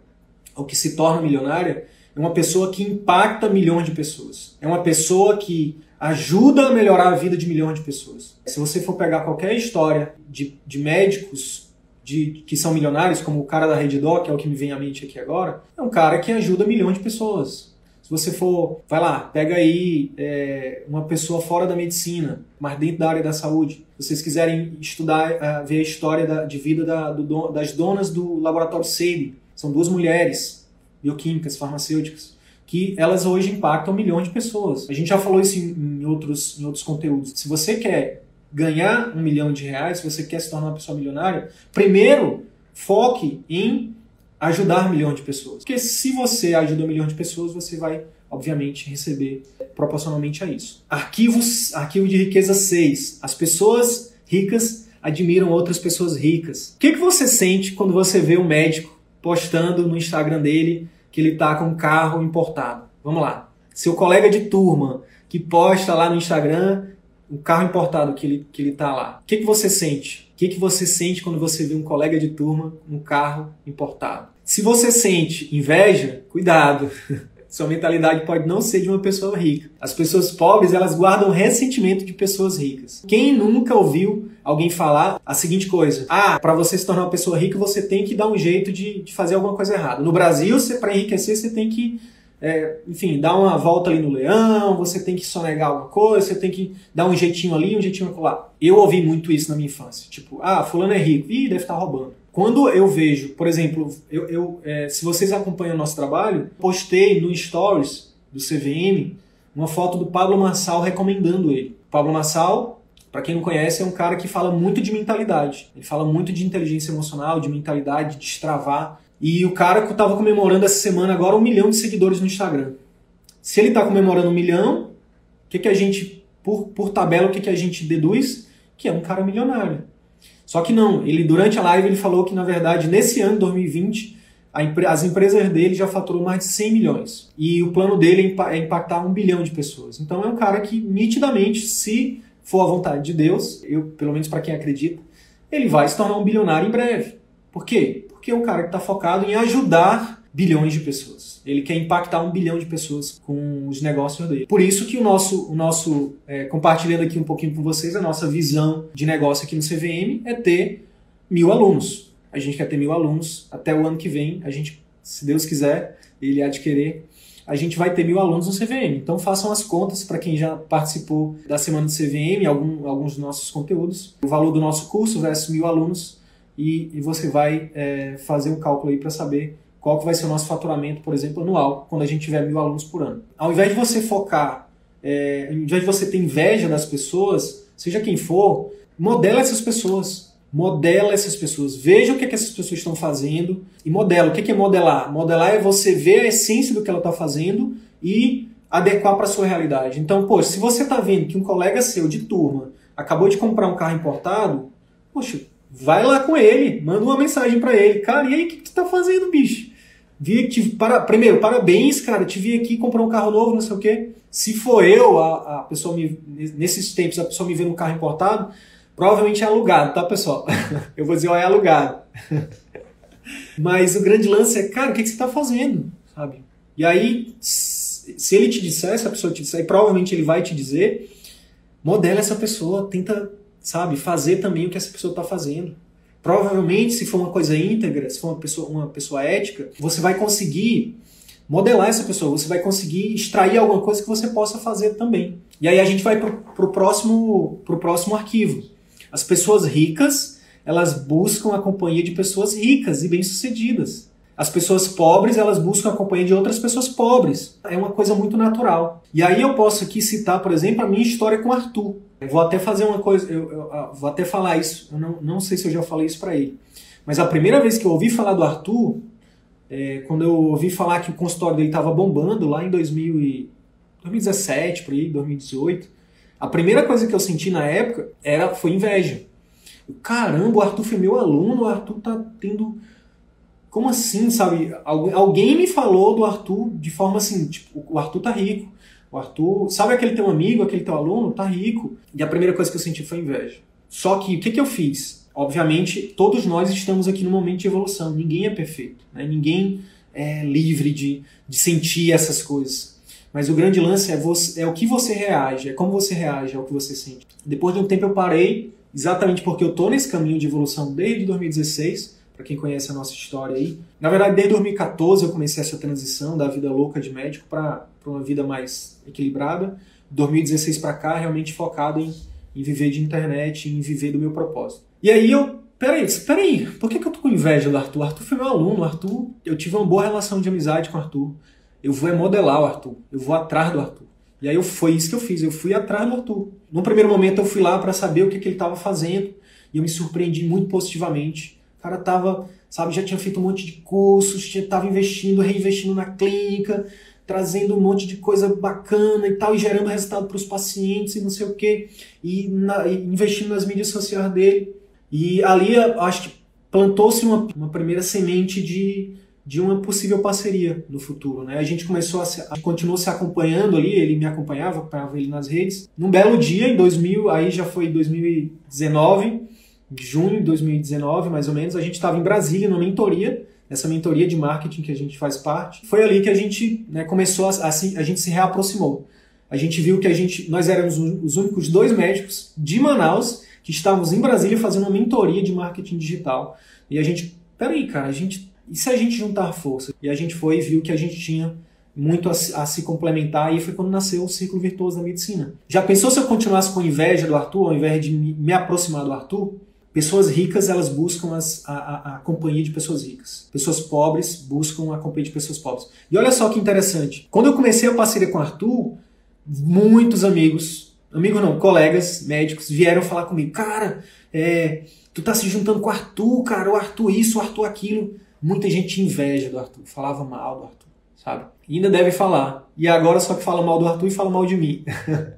ou que se torna milionária, é uma pessoa que impacta milhões de pessoas. É uma pessoa que ajuda a melhorar a vida de milhões de pessoas. Se você for pegar qualquer história de, de médicos de, que são milionários, como o cara da Reddor, que é o que me vem à mente aqui agora, é um cara que ajuda milhões de pessoas. Se você for, vai lá, pega aí é, uma pessoa fora da medicina, mas dentro da área da saúde. Se vocês quiserem estudar, uh, ver a história da, de vida da, do, das donas do laboratório Sebi, são duas mulheres bioquímicas, farmacêuticas, que elas hoje impactam milhões de pessoas. A gente já falou isso em, em outros, em outros conteúdos. Se você quer ganhar um milhão de reais, se você quer se tornar uma pessoa milionária, primeiro foque em ajudar um milhão de pessoas. Porque se você ajuda um milhão de pessoas, você vai, obviamente, receber proporcionalmente a isso. Arquivos, arquivo de riqueza 6. As pessoas ricas admiram outras pessoas ricas. O que, que você sente quando você vê um médico postando no Instagram dele que ele está com um carro importado? Vamos lá. Seu colega de turma que posta lá no Instagram o carro importado que ele, que ele tá lá. O que, que você sente? O que, que você sente quando você vê um colega de turma um carro importado? Se você sente inveja, cuidado. Sua mentalidade pode não ser de uma pessoa rica. As pessoas pobres, elas guardam ressentimento de pessoas ricas. Quem nunca ouviu alguém falar a seguinte coisa: Ah, para você se tornar uma pessoa rica, você tem que dar um jeito de, de fazer alguma coisa errada. No Brasil, para enriquecer, você tem que é, enfim, dar uma volta ali no leão, você tem que sonegar alguma coisa, você tem que dar um jeitinho ali, um jeitinho lá. Eu ouvi muito isso na minha infância. Tipo, ah, fulano é rico, ih, deve estar roubando. Quando eu vejo, por exemplo, eu, eu é, se vocês acompanham o nosso trabalho, postei no Stories do CVM uma foto do Pablo Massal recomendando ele. O Pablo Massal, para quem não conhece, é um cara que fala muito de mentalidade. Ele fala muito de inteligência emocional, de mentalidade, de destravar E o cara estava comemorando essa semana agora um milhão de seguidores no Instagram. Se ele está comemorando um milhão, o que, que a gente, por, por tabela, o que, que a gente deduz? Que é um cara milionário. Só que não, ele durante a live ele falou que na verdade nesse ano 2020 as empresas dele já faturou mais de 100 milhões. E o plano dele é, é impactar um bilhão de pessoas. Então é um cara que, nitidamente, se for a vontade de Deus, eu, pelo menos para quem acredita, ele vai se tornar um bilionário em breve. Por quê? Porque é um cara que está focado em ajudar bilhões de pessoas. Ele quer impactar um bilhão de pessoas com os negócios dele. Por isso que o nosso, o nosso é, compartilhando aqui um pouquinho com vocês, a nossa visão de negócio aqui no CVM é ter mil alunos a gente quer ter mil alunos até o ano que vem. A gente, se Deus quiser, ele adquirir, a gente vai ter mil alunos no CVM. Então façam as contas para quem já participou da semana do CVM, algum, alguns dos nossos conteúdos, o valor do nosso curso versus mil alunos e, e você vai é, fazer um cálculo aí para saber qual que vai ser o nosso faturamento, por exemplo, anual, quando a gente tiver mil alunos por ano. Ao invés de você focar, é, ao invés de você ter inveja das pessoas, seja quem for, modela essas pessoas modela essas pessoas, veja o que, é que essas pessoas estão fazendo e modela. O que é modelar? Modelar é você ver a essência do que ela está fazendo e adequar para a sua realidade. Então, pô, se você está vendo que um colega seu de turma acabou de comprar um carro importado, poxa, vai lá com ele, manda uma mensagem para ele. Cara, e aí, o que, que tu está fazendo, bicho? Vi que para, primeiro, parabéns, cara, te vi aqui comprar um carro novo, não sei o quê. Se for eu, a, a pessoa me, nesses tempos, a pessoa me vê um carro importado, Provavelmente é alugado, tá, pessoal? Eu vou dizer, ó, é alugado. Mas o grande lance é, cara, o que, que você está fazendo? Sabe? E aí, se ele te disser, se a pessoa te disser, e provavelmente ele vai te dizer, modela essa pessoa, tenta, sabe, fazer também o que essa pessoa está fazendo. Provavelmente, se for uma coisa íntegra, se for uma pessoa, uma pessoa ética, você vai conseguir modelar essa pessoa, você vai conseguir extrair alguma coisa que você possa fazer também. E aí a gente vai para o próximo, pro próximo arquivo as pessoas ricas, elas buscam a companhia de pessoas ricas e bem-sucedidas. As pessoas pobres, elas buscam a companhia de outras pessoas pobres. É uma coisa muito natural. E aí eu posso aqui citar, por exemplo, a minha história com Arthur. Eu vou até fazer uma coisa, eu, eu, eu vou até falar isso, eu não, não sei se eu já falei isso para ele. Mas a primeira vez que eu ouvi falar do Arthur, é, quando eu ouvi falar que o consultório dele estava bombando lá em 2000 e, 2017, por aí, 2018, a primeira coisa que eu senti na época era foi inveja. Caramba, o Arthur foi meu aluno, o Arthur tá tendo. Como assim, sabe? Alguém me falou do Arthur de forma assim, tipo, o Arthur tá rico. O Arthur, sabe aquele teu amigo, aquele teu aluno, tá rico. E a primeira coisa que eu senti foi inveja. Só que o que, que eu fiz? Obviamente, todos nós estamos aqui no momento de evolução. Ninguém é perfeito. Né? Ninguém é livre de, de sentir essas coisas. Mas o grande lance é, você, é o que você reage, é como você reage ao que você sente. Depois de um tempo eu parei, exatamente porque eu tô nesse caminho de evolução desde 2016, para quem conhece a nossa história aí. Na verdade, desde 2014 eu comecei essa transição da vida louca de médico para uma vida mais equilibrada. 2016 para cá, realmente focado em, em viver de internet, em viver do meu propósito. E aí eu Peraí, peraí, por que, que eu tô com inveja do Arthur? Arthur foi meu aluno, Arthur, eu tive uma boa relação de amizade com o Arthur. Eu vou é modelar o Arthur. Eu vou atrás do Arthur. E aí eu, foi isso que eu fiz. Eu fui atrás do Arthur. No primeiro momento eu fui lá para saber o que, que ele estava fazendo. E eu me surpreendi muito positivamente. Cara tava, sabe, já tinha feito um monte de cursos, estava investindo, reinvestindo na clínica, trazendo um monte de coisa bacana e tal, e gerando resultado para os pacientes e não sei o quê. E, na, e investindo nas mídias sociais dele. E ali, acho que plantou-se uma, uma primeira semente de, de uma possível parceria no futuro. Né? A gente começou a, se, a continuou se acompanhando ali, ele me acompanhava, acompanhava ele nas redes. Num belo dia, em 2000, aí já foi 2019, junho de 2019 mais ou menos, a gente estava em Brasília numa mentoria, essa mentoria de marketing que a gente faz parte. Foi ali que a gente né, começou a, a, a gente se reaproximou. A gente viu que a gente, nós éramos os únicos dois médicos de Manaus que estávamos em Brasília fazendo uma mentoria de marketing digital. E a gente, peraí, cara, a gente e se a gente juntar força? E a gente foi e viu que a gente tinha muito a, a, se complementar e foi quando nasceu o círculo virtuoso da medicina. Já pensou se eu continuasse com inveja do Arthur, ao invés de me aproximar do Arthur? Pessoas ricas, elas buscam as, a, a, a, companhia de pessoas ricas. Pessoas pobres buscam a companhia de pessoas pobres. E olha só que interessante. Quando eu comecei a parceria com o Arthur, muitos amigos, amigos não, colegas médicos, vieram falar comigo. Cara, é, tu tá se juntando com o Arthur, cara, o Arthur isso, o Arthur aquilo muita gente inveja do Arthur, falava mal do Arthur, sabe? E ainda deve falar. E agora só que fala mal do Arthur e fala mal de mim.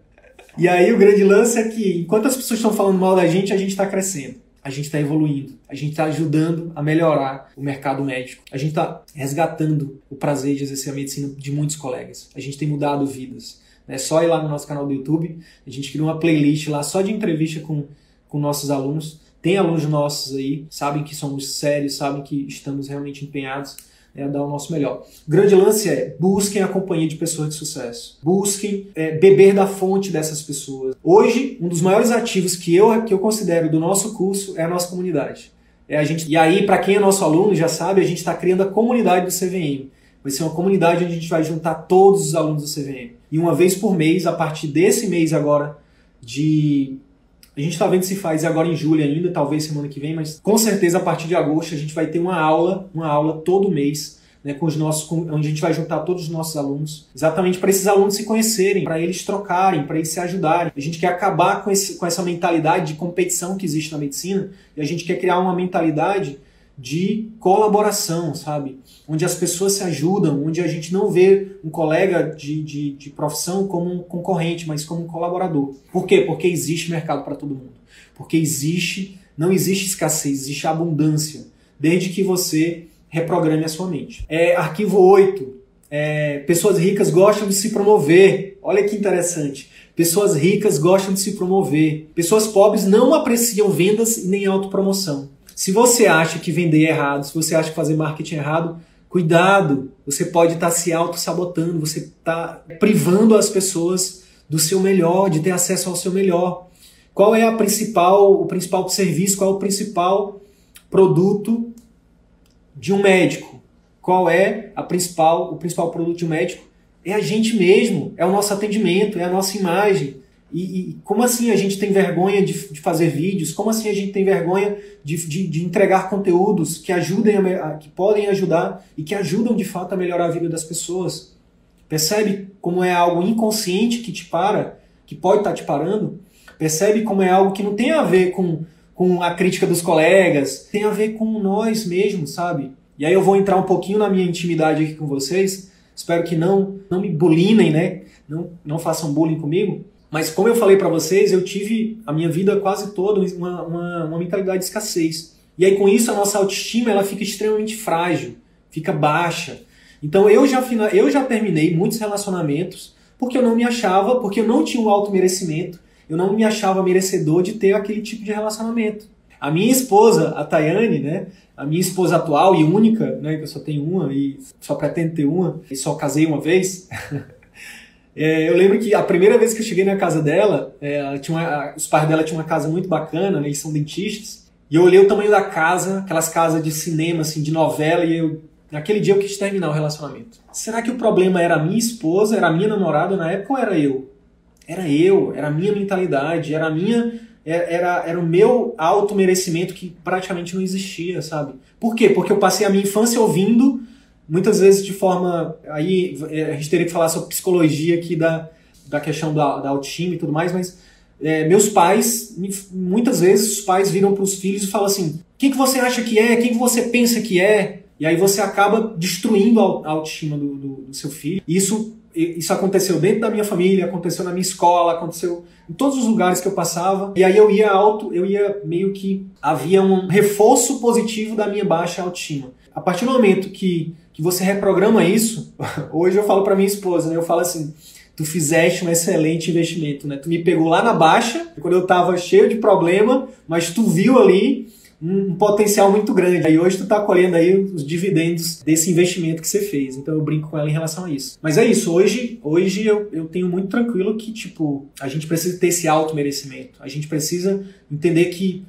e aí o grande lance é que enquanto as pessoas estão falando mal da gente, a gente está crescendo. A gente está evoluindo, a gente está ajudando a melhorar o mercado médico, a gente está resgatando o prazer de exercer a medicina de muitos colegas, a gente tem mudado vidas. É só ir lá no nosso canal do YouTube, a gente criou uma playlist lá só de entrevista com, com nossos alunos. Tem alunos nossos aí, sabem que somos sérios, sabem que estamos realmente empenhados é dar o nosso melhor. O grande lance é busquem a companhia de pessoas de sucesso. Busquem é, beber da fonte dessas pessoas. Hoje, um dos maiores ativos que eu, que eu considero do nosso curso é a nossa comunidade. É a gente, e aí, para quem é nosso aluno, já sabe, a gente está criando a comunidade do CVM. Vai ser uma comunidade onde a gente vai juntar todos os alunos do CVM. E uma vez por mês, a partir desse mês agora, de. A gente está vendo se faz agora em julho ainda, talvez semana que vem, mas com certeza a partir de agosto a gente vai ter uma aula, uma aula todo mês, né, com os nossos, com, onde a gente vai juntar todos os nossos alunos, exatamente para esses alunos se conhecerem, para eles trocarem, para eles se ajudarem. A gente quer acabar com, esse, com essa mentalidade de competição que existe na medicina e a gente quer criar uma mentalidade de colaboração, sabe? Onde as pessoas se ajudam, onde a gente não vê um colega de, de, de profissão como um concorrente, mas como um colaborador. Por quê? Porque existe mercado para todo mundo. Porque existe, não existe escassez, existe abundância. Desde que você reprograme a sua mente. É, arquivo 8. É, pessoas ricas gostam de se promover. Olha que interessante. Pessoas ricas gostam de se promover. Pessoas pobres não apreciam vendas nem autopromoção. Se você acha que vender é errado, se você acha que fazer marketing é errado, cuidado, você pode estar tá se auto-sabotando, você está privando as pessoas do seu melhor, de ter acesso ao seu melhor. Qual é a principal, o principal serviço, qual é o principal produto de um médico? Qual é a principal, o principal produto de um médico? É a gente mesmo, é o nosso atendimento, é a nossa imagem. E, e, como assim a gente tem vergonha de, de, fazer vídeos? Como assim a gente tem vergonha de, de, de entregar conteúdos que ajudem a, que podem ajudar e que ajudam de fato a melhorar a vida das pessoas? Percebe como é algo inconsciente que te para, que pode estar te parando? Percebe como é algo que não tem a ver com, com a crítica dos colegas, tem a ver com nós mesmos, sabe? E aí eu vou entrar um pouquinho na minha intimidade aqui com vocês. Espero que não não me bulinem, né? Não, não façam bullying comigo. Mas como eu falei para vocês, eu tive a minha vida quase toda uma, uma, uma, mentalidade de escassez. E aí com isso a nossa autoestima ela fica extremamente frágil, fica baixa. Então eu já, eu já terminei muitos relacionamentos porque eu não me achava, porque eu não tinha um alto merecimento, eu não me achava merecedor de ter aquele tipo de relacionamento. A minha esposa, a Tayane, né, a minha esposa atual e única, né, que eu só tenho uma e só pretendo ter uma, e só casei uma vez, É, eu lembro que a primeira vez que eu cheguei na casa dela, é, tinha uma, os pais dela tinham uma casa muito bacana, né, eles são dentistas, e eu olhei o tamanho da casa, aquelas casas de cinema, assim, de novela, e eu, naquele dia eu quis terminar o relacionamento. Será que o problema era a minha esposa, era a minha namorada na época ou era eu? Era eu, era a minha mentalidade, era a minha é, era, era o meu auto-merecimento que praticamente não existia, sabe? Por quê? Porque eu passei a minha infância ouvindo muitas vezes de forma. Aí é, a gente teria que falar sobre psicologia aqui da, da questão da, da autoestima e tudo mais, mas é, meus pais, muitas vezes os pais viram para os filhos e falam assim: quem que você acha que é? Quem que você pensa que é? E aí você acaba destruindo a autoestima do, do, do seu filho. Isso, isso aconteceu dentro da minha família, aconteceu na minha escola, aconteceu em todos os lugares que eu passava. E aí eu ia alto, eu ia meio que havia um reforço positivo da minha baixa autoestima. A partir do momento que que você reprograma isso. Hoje eu falo para minha esposa, né? Eu falo assim: tu fizeste um excelente investimento, né? Tu me pegou lá na baixa, quando eu tava cheio de problema, mas tu viu ali um potencial muito grande. E hoje tu tá colhendo aí os dividendos desse investimento que você fez. Então eu brinco com ela em relação a isso. Mas é isso, hoje, hoje eu, eu tenho muito tranquilo que, tipo, a gente precisa ter esse auto merecimento. A gente precisa entender que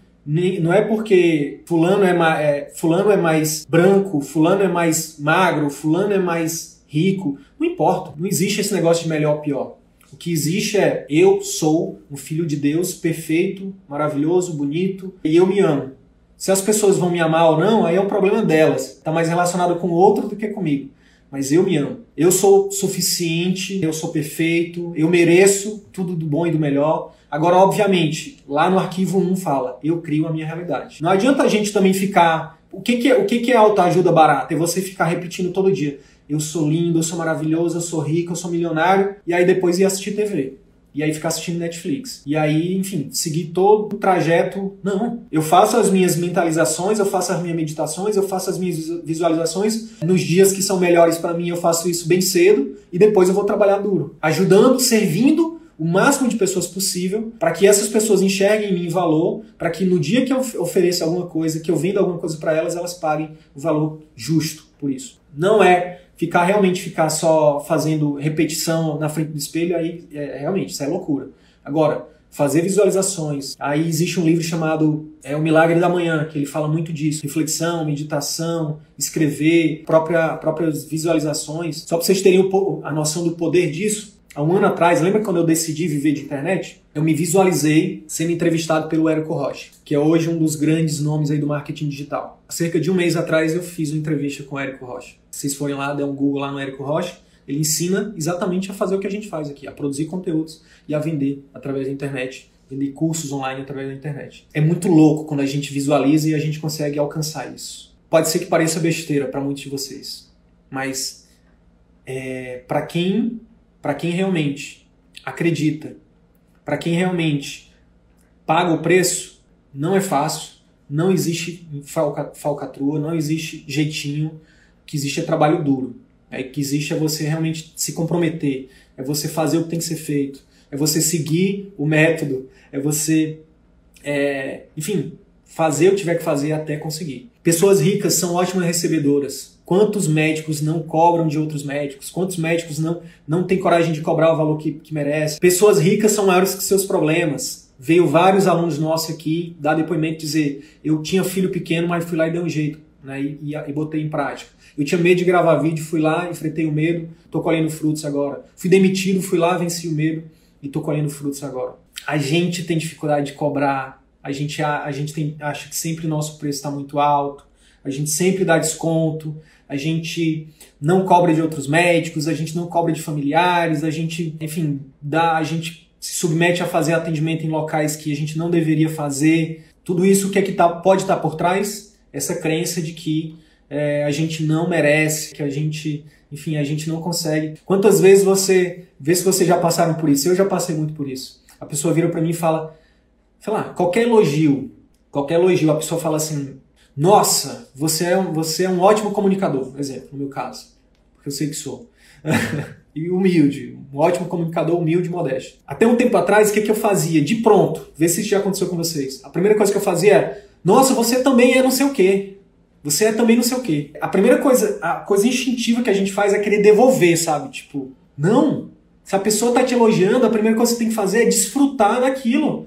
não é porque fulano é, é, fulano é mais branco, fulano é mais magro, fulano é mais rico. Não importa. Não existe esse negócio de melhor ou pior. O que existe é eu sou um filho de Deus perfeito, maravilhoso, bonito e eu me amo. Se as pessoas vão me amar ou não, aí é um problema delas. Está mais relacionado com o outro do que comigo. Mas eu me amo. Eu sou suficiente, eu sou perfeito, eu mereço tudo do bom e do melhor. Agora, obviamente, lá no arquivo 1 fala, eu crio a minha realidade. Não adianta a gente também ficar O que, que é, o que, que é autoajuda barata? É você ficar repetindo todo dia. Eu sou lindo, eu sou maravilhoso, eu sou rico, eu sou milionário, e aí depois ir assistir TV e aí ficar assistindo Netflix. E aí, enfim, seguir todo o trajeto. Não. Eu faço as minhas mentalizações, eu faço as minhas meditações, eu faço as minhas visualizações. Nos dias que são melhores para mim, eu faço isso bem cedo e depois eu vou trabalhar duro, ajudando, servindo o máximo de pessoas possível para que essas pessoas enxerguem em mim valor, para que no dia que eu ofereça alguma coisa, que eu venda alguma coisa para elas, elas paguem o valor justo por isso. Não é ficar realmente ficar só fazendo repetição na frente do espelho, aí é, realmente isso é loucura. Agora, fazer visualizações. Aí existe um livro chamado é, O Milagre da Manhã, que ele fala muito disso. Reflexão, meditação, escrever, própria, próprias visualizações. Só para vocês terem a noção do poder disso, Há um ano atrás, lembra quando eu decidi viver de internet? Eu me visualizei sendo entrevistado pelo Érico Rocha, que é hoje um dos grandes nomes aí do marketing digital. Cerca de um mês atrás eu fiz uma entrevista com o Érico Rocha. Vocês forem lá, der um Google lá no Érico Rocha, ele ensina exatamente a fazer o que a gente faz aqui, a produzir conteúdos e a vender através da internet, vender cursos online através da internet. É muito louco quando a gente visualiza e a gente consegue alcançar isso. Pode ser que pareça besteira para muitos de vocês, mas é, para quem para quem realmente acredita, para quem realmente paga o preço, não é fácil, não existe falca, falcatrua, não existe jeitinho, que existe é trabalho duro. É que existe é você realmente se comprometer, é você fazer o que tem que ser feito, é você seguir o método, é você, é, enfim, fazer o que tiver que fazer até conseguir. Pessoas ricas são ótimas recebedoras, Quantos médicos não cobram de outros médicos? Quantos médicos não, não têm coragem de cobrar o valor que, que merece? Pessoas ricas são maiores que seus problemas. Veio vários alunos nossos aqui dar depoimento dizer: eu tinha filho pequeno, mas fui lá e dei um jeito né, e, e, e botei em prática. Eu tinha medo de gravar vídeo, fui lá, enfrentei o medo, estou colhendo frutos agora. Fui demitido, fui lá, venci o medo e estou colhendo frutos agora. A gente tem dificuldade de cobrar, a gente, a, a gente tem, acha que sempre o nosso preço está muito alto, a gente sempre dá desconto, a gente não cobra de outros médicos, a gente não cobra de familiares, a gente, enfim, dá, a gente se submete a fazer atendimento em locais que a gente não deveria fazer. Tudo isso o que é que tá, pode estar tá por trás? Essa crença de que é, a gente não merece, que a gente, enfim, a gente não consegue. Quantas vezes você vê se vocês já passaram por isso? Eu já passei muito por isso. A pessoa vira para mim e fala, sei lá, qualquer elogio, qualquer elogio, a pessoa fala assim, nossa, você é um, você é um ótimo comunicador, exemplo, no meu caso, porque eu sei que sou. e humilde, um ótimo comunicador, humilde e modesto. Até um tempo atrás, o que, que eu fazia? De pronto, vê se isso já aconteceu com vocês. A primeira coisa que eu fazia é, nossa, você também é não sei o quê. Você é também não sei o quê. A primeira coisa, a coisa instintiva que a gente faz é querer devolver, sabe? Tipo, não. Se a pessoa tá te elogiando, a primeira coisa que você tem que fazer é desfrutar daquilo.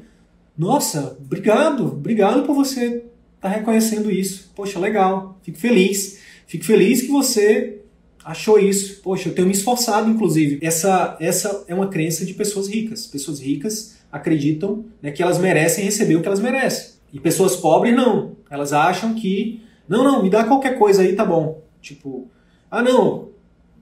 Nossa, obrigado, obrigado por você está reconhecendo isso. Poxa, legal, fico feliz. Fico feliz que você achou isso. Poxa, eu tenho me esforçado, inclusive. Essa, essa é uma crença de pessoas ricas. Pessoas ricas acreditam né, que elas merecem receber o que elas merecem. E pessoas pobres não. Elas acham que, não, não, me dá qualquer coisa aí, tá bom. Tipo, ah, não,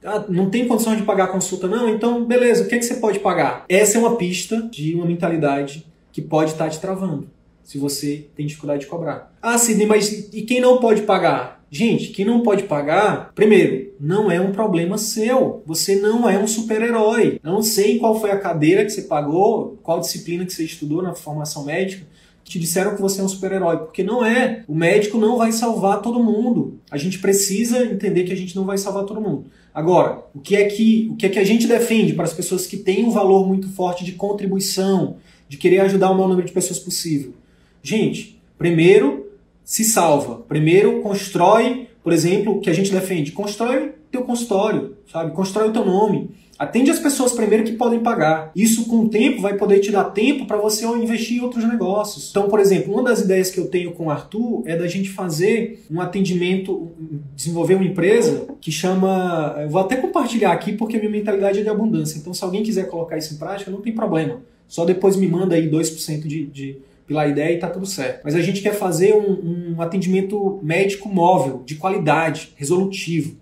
ah, não tem condição de pagar a consulta, não? Então, beleza, o que, é que você pode pagar? Essa é uma pista de uma mentalidade que pode estar te travando se você tem dificuldade de cobrar. Ah, Sidney, mas e quem não pode pagar? Gente, quem não pode pagar, primeiro, não é um problema seu. Você não é um super-herói. Eu não sei qual foi a cadeira que você pagou, qual disciplina que você estudou na formação médica, que te disseram que você é um super-herói, porque não é. O médico não vai salvar todo mundo. A gente precisa entender que a gente não vai salvar todo mundo. Agora, o que é que, o que, é que a gente defende para as pessoas que têm um valor muito forte de contribuição, de querer ajudar o maior número de pessoas possível? Gente, primeiro se salva. Primeiro constrói, por exemplo, o que a gente defende. Constrói teu consultório, sabe? Constrói o teu nome. Atende as pessoas primeiro que podem pagar. Isso com o tempo vai poder te dar tempo para você investir em outros negócios. Então, por exemplo, uma das ideias que eu tenho com o Arthur é da gente fazer um atendimento, desenvolver uma empresa que chama. Eu vou até compartilhar aqui porque a minha mentalidade é de abundância. Então, se alguém quiser colocar isso em prática, não tem problema. Só depois me manda aí 2% de, de pela ideia e tá tudo certo. Mas a gente quer fazer um, um atendimento médico móvel, de qualidade, resolutivo.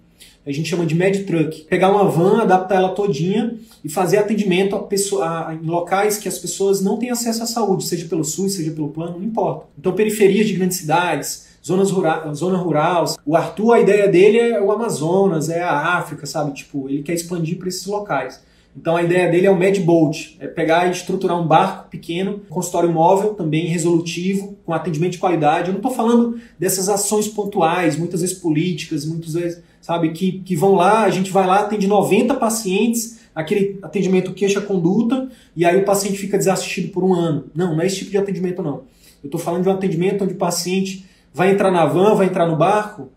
A gente chama de med truck. Pegar uma van, adaptar ela todinha e fazer atendimento a pessoa, a, em locais que as pessoas não têm acesso à saúde, seja pelo SUS, seja pelo plano, não importa. Então, periferias de grandes cidades, zonas rural, zona rural. O Arthur, a ideia dele é o Amazonas, é a África, sabe? Tipo, ele quer expandir para esses locais. Então a ideia dele é o Mad Boat, é pegar e estruturar um barco pequeno, consultório móvel também resolutivo, com atendimento de qualidade. Eu não estou falando dessas ações pontuais, muitas vezes políticas, muitas vezes, sabe, que, que vão lá, a gente vai lá, atende 90 pacientes, aquele atendimento queixa-conduta, e aí o paciente fica desassistido por um ano. Não, não é esse tipo de atendimento não. Eu estou falando de um atendimento onde o paciente vai entrar na van, vai entrar no barco,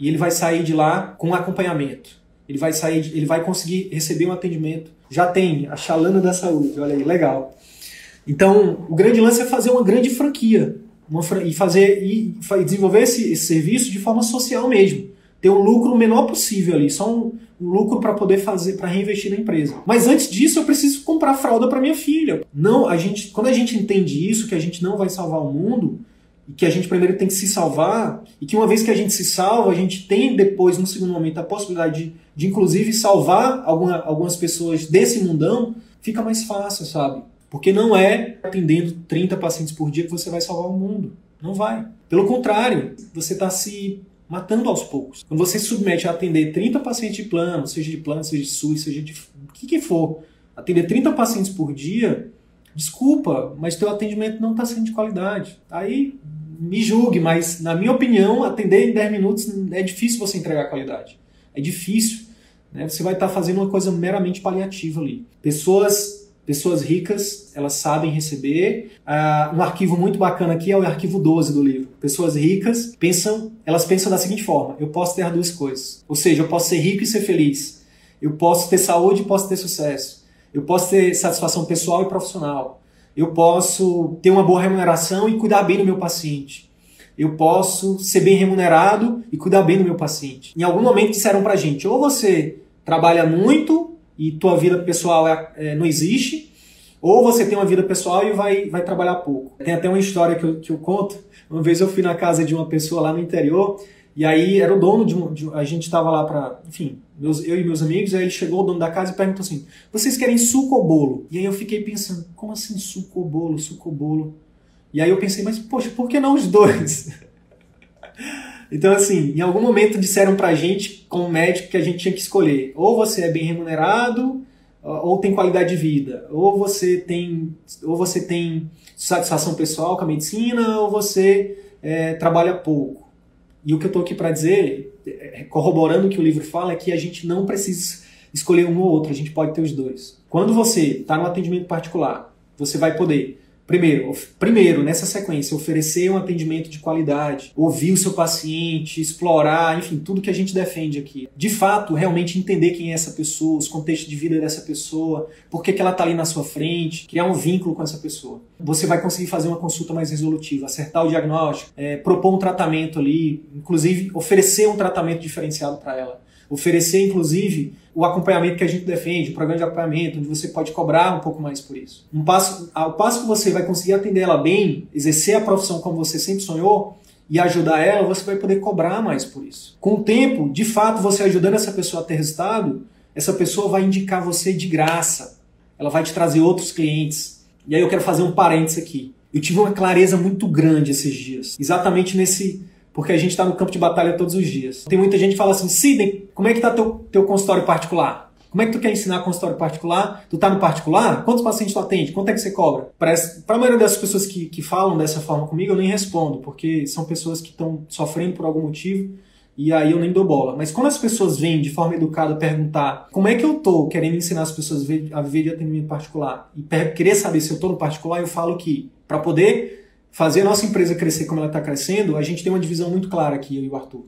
e ele vai sair de lá com acompanhamento. Ele vai sair, ele vai conseguir receber um atendimento já tem a Chalana da Saúde, olha aí, legal. Então, o grande lance é fazer uma grande franquia uma, e fazer e, desenvolver esse, esse, serviço de forma social mesmo. Ter um lucro menor possível ali, só um, um lucro para poder fazer, para reinvestir na empresa. Mas antes disso, eu preciso comprar fralda para minha filha. Não, a gente, quando a gente entende isso, que a gente não vai salvar o mundo, e que a gente primeiro tem que se salvar, e que uma vez que a gente se salva, a gente tem depois, no segundo momento, a possibilidade de, de inclusive salvar alguma, algumas pessoas desse mundão, fica mais fácil, sabe? Porque não é atendendo 30 pacientes por dia que você vai salvar o mundo. Não vai. Pelo contrário, você está se matando aos poucos. Quando você se submete a atender 30 pacientes de plano, seja de plano, seja de SUS, seja de o que, que for, atender 30 pacientes por dia, desculpa, mas teu atendimento não está sendo de qualidade. Aí me julgue, mas na minha opinião, atender em 10 minutos é difícil você entregar qualidade. É difícil. Né? Você vai estar tá fazendo uma coisa meramente paliativa ali. Pessoas Pessoas ricas, elas sabem receber. Uh, um arquivo muito bacana aqui é o arquivo 12 do livro. Pessoas ricas pensam, elas pensam da seguinte forma: eu posso ter as duas coisas. Ou seja, eu posso ser rico e ser feliz. Eu posso ter saúde e posso ter sucesso. Eu posso ter satisfação pessoal e profissional eu posso ter uma boa remuneração e cuidar bem do meu paciente. Eu posso ser bem remunerado e cuidar bem do meu paciente. Em algum momento disseram pra gente, ou você trabalha muito e tua vida pessoal é, é, não existe, ou você tem uma vida pessoal e vai, vai trabalhar pouco. Tem até uma história que eu, que eu conto. Uma vez eu fui na casa de uma pessoa lá no interior e aí era o dono de, de a gente estava lá para, enfim, meus, eu e meus amigos, aí ele chegou, o dono da casa, e perguntou assim: "Vocês querem suco ou bolo?" E aí eu fiquei pensando: "Como assim suco ou bolo, suco ou bolo?" E aí eu pensei: "Mas poxa, por que não os dois?" então assim, em algum momento disseram pra gente, como médico, que a gente tinha que escolher: ou você é bem remunerado, ou tem qualidade de vida, ou você tem, ou você tem satisfação pessoal com a medicina, ou você é, trabalha pouco. E o que eu estou aqui para dizer, é, corroborando o que o livro fala, é que a gente não precisa escolher um ou outro, a gente pode ter os dois. Quando você está no atendimento particular, você vai poder Primeiro, primeiro, nessa sequência, oferecer um atendimento de qualidade, ouvir o seu paciente, explorar, enfim, tudo que a gente defende aqui. De fato, realmente entender quem é essa pessoa, os contextos de vida dessa pessoa, por que, que ela está ali na sua frente, criar um vínculo com essa pessoa. Você vai conseguir fazer uma consulta mais resolutiva, acertar o diagnóstico, é, propor um tratamento ali, inclusive oferecer um tratamento diferenciado para ela oferecer, inclusive, o acompanhamento que a gente defende, o programa de acompanhamento, onde você pode cobrar um pouco mais por isso. Um passo, ao passo que você vai conseguir atender ela bem, exercer a profissão como você sempre sonhou, e ajudar ela, você vai poder cobrar mais por isso. Com o tempo, de fato, você ajudando essa pessoa a ter resultado, essa pessoa vai indicar você de graça. Ela vai te trazer outros clientes. E aí eu quero fazer um parênteses aqui. Eu tive uma clareza muito grande esses dias, exatamente nesse porque a gente está no campo de batalha todos os dias. Tem muita gente que fala assim, Sidney, como é que está teu, teu consultório particular? Como é que tu quer ensinar consultório particular? Tu tá no particular? Quantos pacientes tu atende? Quanto é que você cobra? Para a maioria das pessoas que, que falam dessa forma comigo, eu nem respondo, porque são pessoas que estão sofrendo por algum motivo e aí eu nem dou bola. Mas quando as pessoas vêm de forma educada perguntar como é que eu tô querendo ensinar as pessoas a viver de atendimento particular e querer saber se eu tô no particular, eu falo que para poder fazer a nossa empresa crescer como ela está crescendo, a gente tem uma divisão muito clara aqui, eu e o Arthur.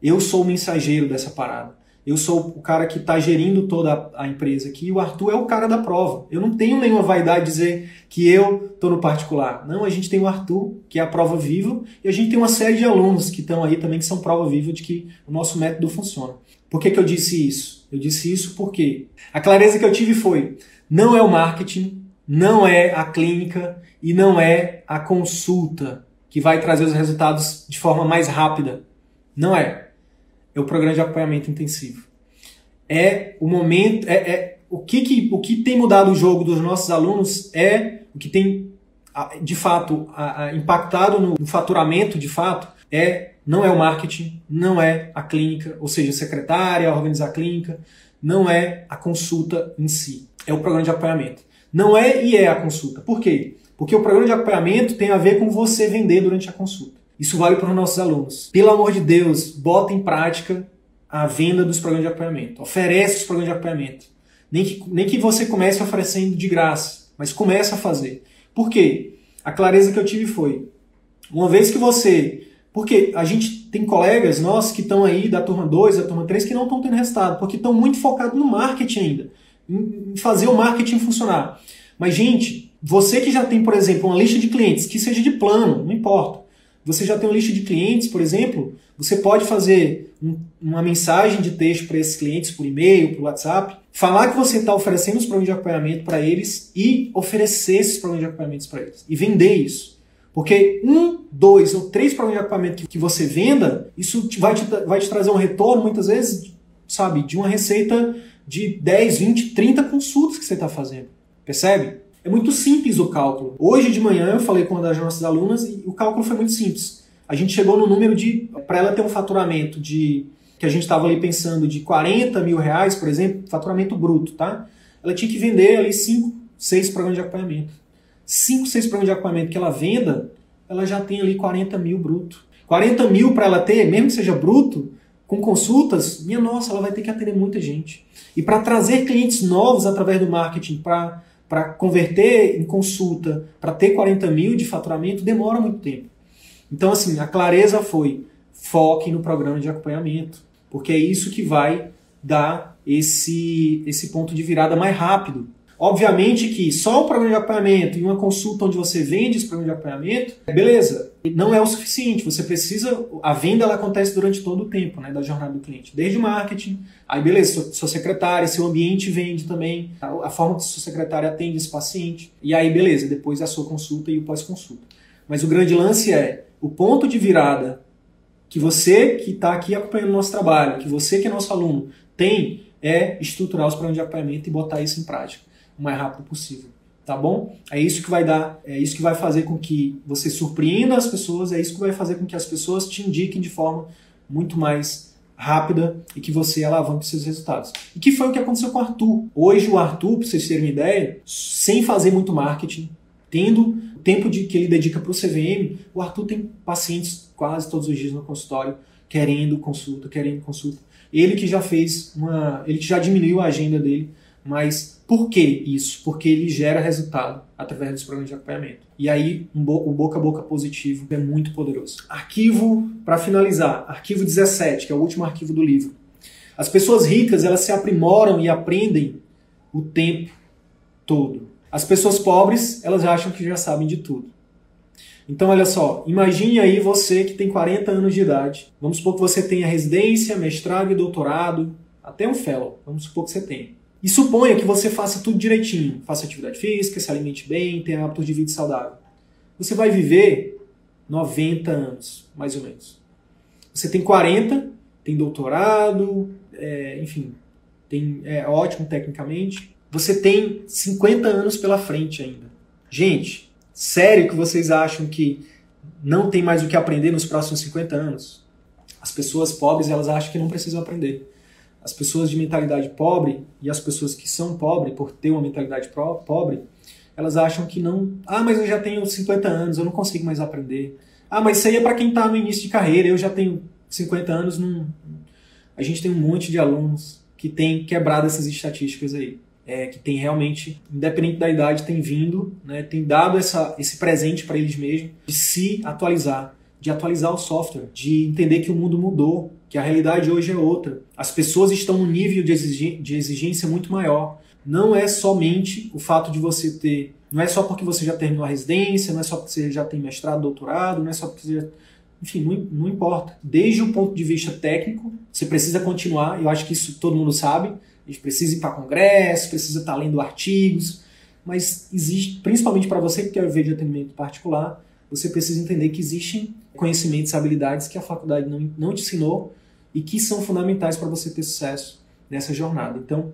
Eu sou o mensageiro dessa parada. Eu sou o cara que está gerindo toda a empresa aqui e o Arthur é o cara da prova. Eu não tenho nenhuma vaidade de dizer que eu estou no particular. Não, a gente tem o Arthur, que é a prova viva, e a gente tem uma série de alunos que estão aí também que são prova viva de que o nosso método funciona. Por que, que eu disse isso? Eu disse isso porque a clareza que eu tive foi: não é o marketing, não é a clínica e não é a consulta que vai trazer os resultados de forma mais rápida. Não é. É o programa de acompanhamento intensivo. É o momento, é, é o que, que o que tem mudado o jogo dos nossos alunos é o que tem de fato impactado no faturamento de fato é não é o marketing, não é a clínica, ou seja, a secretária, organizar a clínica, não é a consulta em si, é o programa de acompanhamento. Não é e é a consulta. Por quê? Porque o programa de acompanhamento tem a ver com você vender durante a consulta. Isso vale para os nossos alunos. Pelo amor de Deus, bota em prática a venda dos programas de acompanhamento. Oferece os programas de acompanhamento. Nem que, nem que você comece oferecendo de graça, mas comece a fazer. Por quê? A clareza que eu tive foi, uma vez que você... Porque a gente tem colegas nossos que estão aí da turma 2, da turma 3, que não estão tendo resultado, porque estão muito focados no marketing ainda, fazer o marketing funcionar. Mas, gente, você que já tem, por exemplo, uma lista de clientes, que seja de plano, não importa. Você já tem uma lista de clientes, por exemplo, você pode fazer um, uma mensagem de texto para esses clientes por e-mail, por WhatsApp, falar que você está oferecendo os programas de acompanhamento para eles e oferecer esses programas de acompanhamento para eles. E vender isso. Porque um, dois ou três programas de acompanhamento que, que você venda, isso vai te, vai te trazer um retorno, muitas vezes, sabe, de uma receita de 10, 20, 30 consultas que você está fazendo. Percebe? É muito simples o cálculo. Hoje de manhã eu falei com uma das nossas alunas e o cálculo foi muito simples. A gente chegou no número de. Para ela ter um faturamento de. que a gente estava ali pensando de 40 mil reais, por exemplo, faturamento bruto, tá? Ela tinha que vender ali 5, 6 programas de acompanhamento. 5, 6 programas de acompanhamento que ela venda, ela já tem ali 40 mil bruto. 40 mil para ela ter, mesmo que seja bruto, com consultas, minha nossa, ela vai ter que atender muita gente. E para trazer clientes novos através do marketing para converter em consulta, para ter 40 mil de faturamento, demora muito tempo. Então, assim, a clareza foi foque no programa de acompanhamento, porque é isso que vai dar esse, esse ponto de virada mais rápido. Obviamente que só o programa de acompanhamento e uma consulta onde você vende esse programa de acompanhamento, beleza, não é o suficiente. Você precisa. A venda ela acontece durante todo o tempo né, da jornada do cliente. Desde o marketing, aí beleza, sua, sua secretária, seu ambiente vende também, a, a, forma que sua secretária atende esse paciente. E aí, beleza, depois a sua consulta e o pós-consulta. Mas o grande lance é o ponto de virada que você que está aqui acompanhando o nosso trabalho, que você que é nosso aluno, tem é estruturar os planos de acompanhamento e botar isso em prática o mais rápido possível. Tá bom? É isso que vai dar, é isso que vai fazer com que você surpreenda as pessoas, é isso que vai fazer com que as pessoas te indiquem de forma muito mais rápida e que você alavanque seus resultados. E que foi o que aconteceu com o Arthur. Hoje o Arthur, para vocês terem uma ideia, sem fazer muito marketing, tendo o tempo de, que ele dedica para o CVM, o Arthur tem pacientes quase todos os dias no consultório querendo consulta, querendo consulta. Ele que já fez uma, ele que já diminuiu a agenda dele mas por que isso? Porque ele gera resultado através dos programas de acompanhamento. E aí um bo o boca a boca positivo é muito poderoso. Arquivo, para finalizar, arquivo 17, que é o último arquivo do livro. As pessoas ricas, elas se aprimoram e aprendem o tempo todo. As pessoas pobres, elas acham que já sabem de tudo. Então, olha só, imagine aí você que tem 40 anos de idade. Vamos supor que você tenha residência, mestrado e doutorado, até um fellow. Vamos supor que você tenha. E suponha que você faça tudo direitinho, faça atividade física, se alimente bem, tenha hábitos de vida saudável. Você vai viver 90 anos, mais ou menos. Você tem 40, tem doutorado, é, enfim, tem, é ótimo tecnicamente. Você tem 50 anos pela frente ainda. Gente, sério que vocês acham que não tem mais o que aprender nos próximos 50 anos? As pessoas pobres, elas acham que não precisam aprender as pessoas de mentalidade pobre e as pessoas que são pobres por ter uma mentalidade pobre, elas acham que não. Ah, mas eu já tenho 50 anos, eu não consigo mais aprender. Ah, mas isso aí é para quem está no início de carreira, eu já tenho 50 anos. Não... A gente tem um monte de alunos que tem quebrado essas estatísticas aí. É, que tem realmente, independente da idade, tem vindo, né, tem dado essa, esse presente para eles mesmos de se atualizar, de atualizar o software, de entender que o mundo mudou, que a realidade hoje é outra. As pessoas estão num nível de, exigência muito maior. Não é somente o fato de você ter. Não é só porque você já terminou a residência, não é só porque você já tem mestrado, doutorado, não é só porque você já. Enfim, não, não importa. Desde o ponto de vista técnico, você precisa continuar. Eu acho que isso todo mundo sabe. A gente precisa ir para congresso, precisa estar lendo artigos. Mas existe, principalmente para você que quer ver de atendimento particular, você precisa entender que existem conhecimentos e habilidades que a faculdade não, não te ensinou e que são fundamentais para você ter sucesso nessa jornada. Então,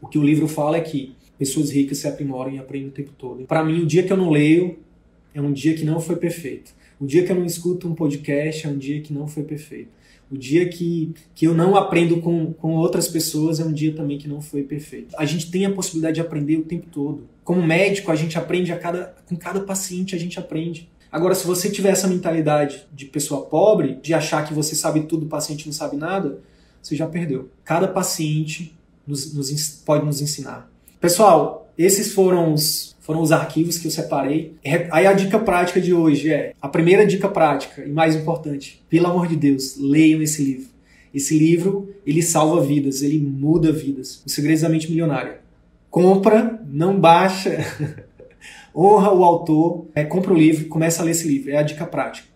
o que o livro fala é que pessoas ricas se aprimoram e aprendem o tempo todo. Para mim, o dia que eu não leio é um dia que não foi perfeito. O dia que eu não escuto um podcast é um dia que não foi perfeito. O dia que, que eu não aprendo com, com outras pessoas é um dia também que não foi perfeito. A gente tem a possibilidade de aprender o tempo todo. Como médico, a gente aprende a cada, com cada paciente, a gente aprende. Agora, se você tiver essa mentalidade de pessoa pobre, de achar que você sabe tudo, o paciente não sabe nada, você já perdeu. Cada paciente nos, nos, pode nos ensinar. Pessoal, esses foram os, foram os arquivos que eu separei. Aí a dica prática de hoje é: a primeira dica prática e mais importante, pelo amor de Deus, leiam esse livro. Esse livro, ele salva vidas, ele muda vidas. Os Segredos da Mente Milionária. Compra, não baixa, honra o autor, é, compra o livro, começa a ler esse livro. É a dica prática.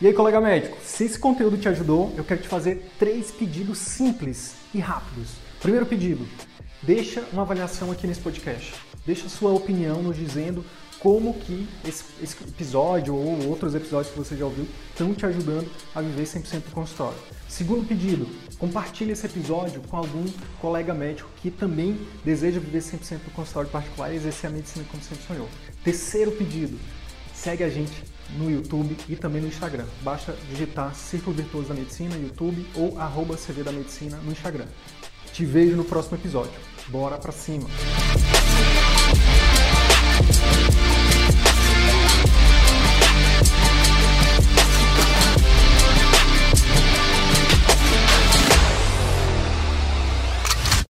E aí, colega médico, se esse conteúdo te ajudou, eu quero te fazer três pedidos simples e rápidos. Primeiro pedido, deixa uma avaliação aqui nesse podcast. Deixa sua opinião nos dizendo como que esse, esse, episódio ou outros episódios que você já ouviu estão te ajudando a viver 100% do consultório. Segundo pedido, compartilhe esse episódio com algum colega médico que também deseja viver 100% do consultório particular e exercer a medicina como sempre sonhou. Terceiro pedido, segue a gente no YouTube e também no Instagram. Basta digitar Círculo Virtuoso da Medicina YouTube ou arroba CV da Medicina no Instagram. Te vejo no próximo episódio. Bora pra cima!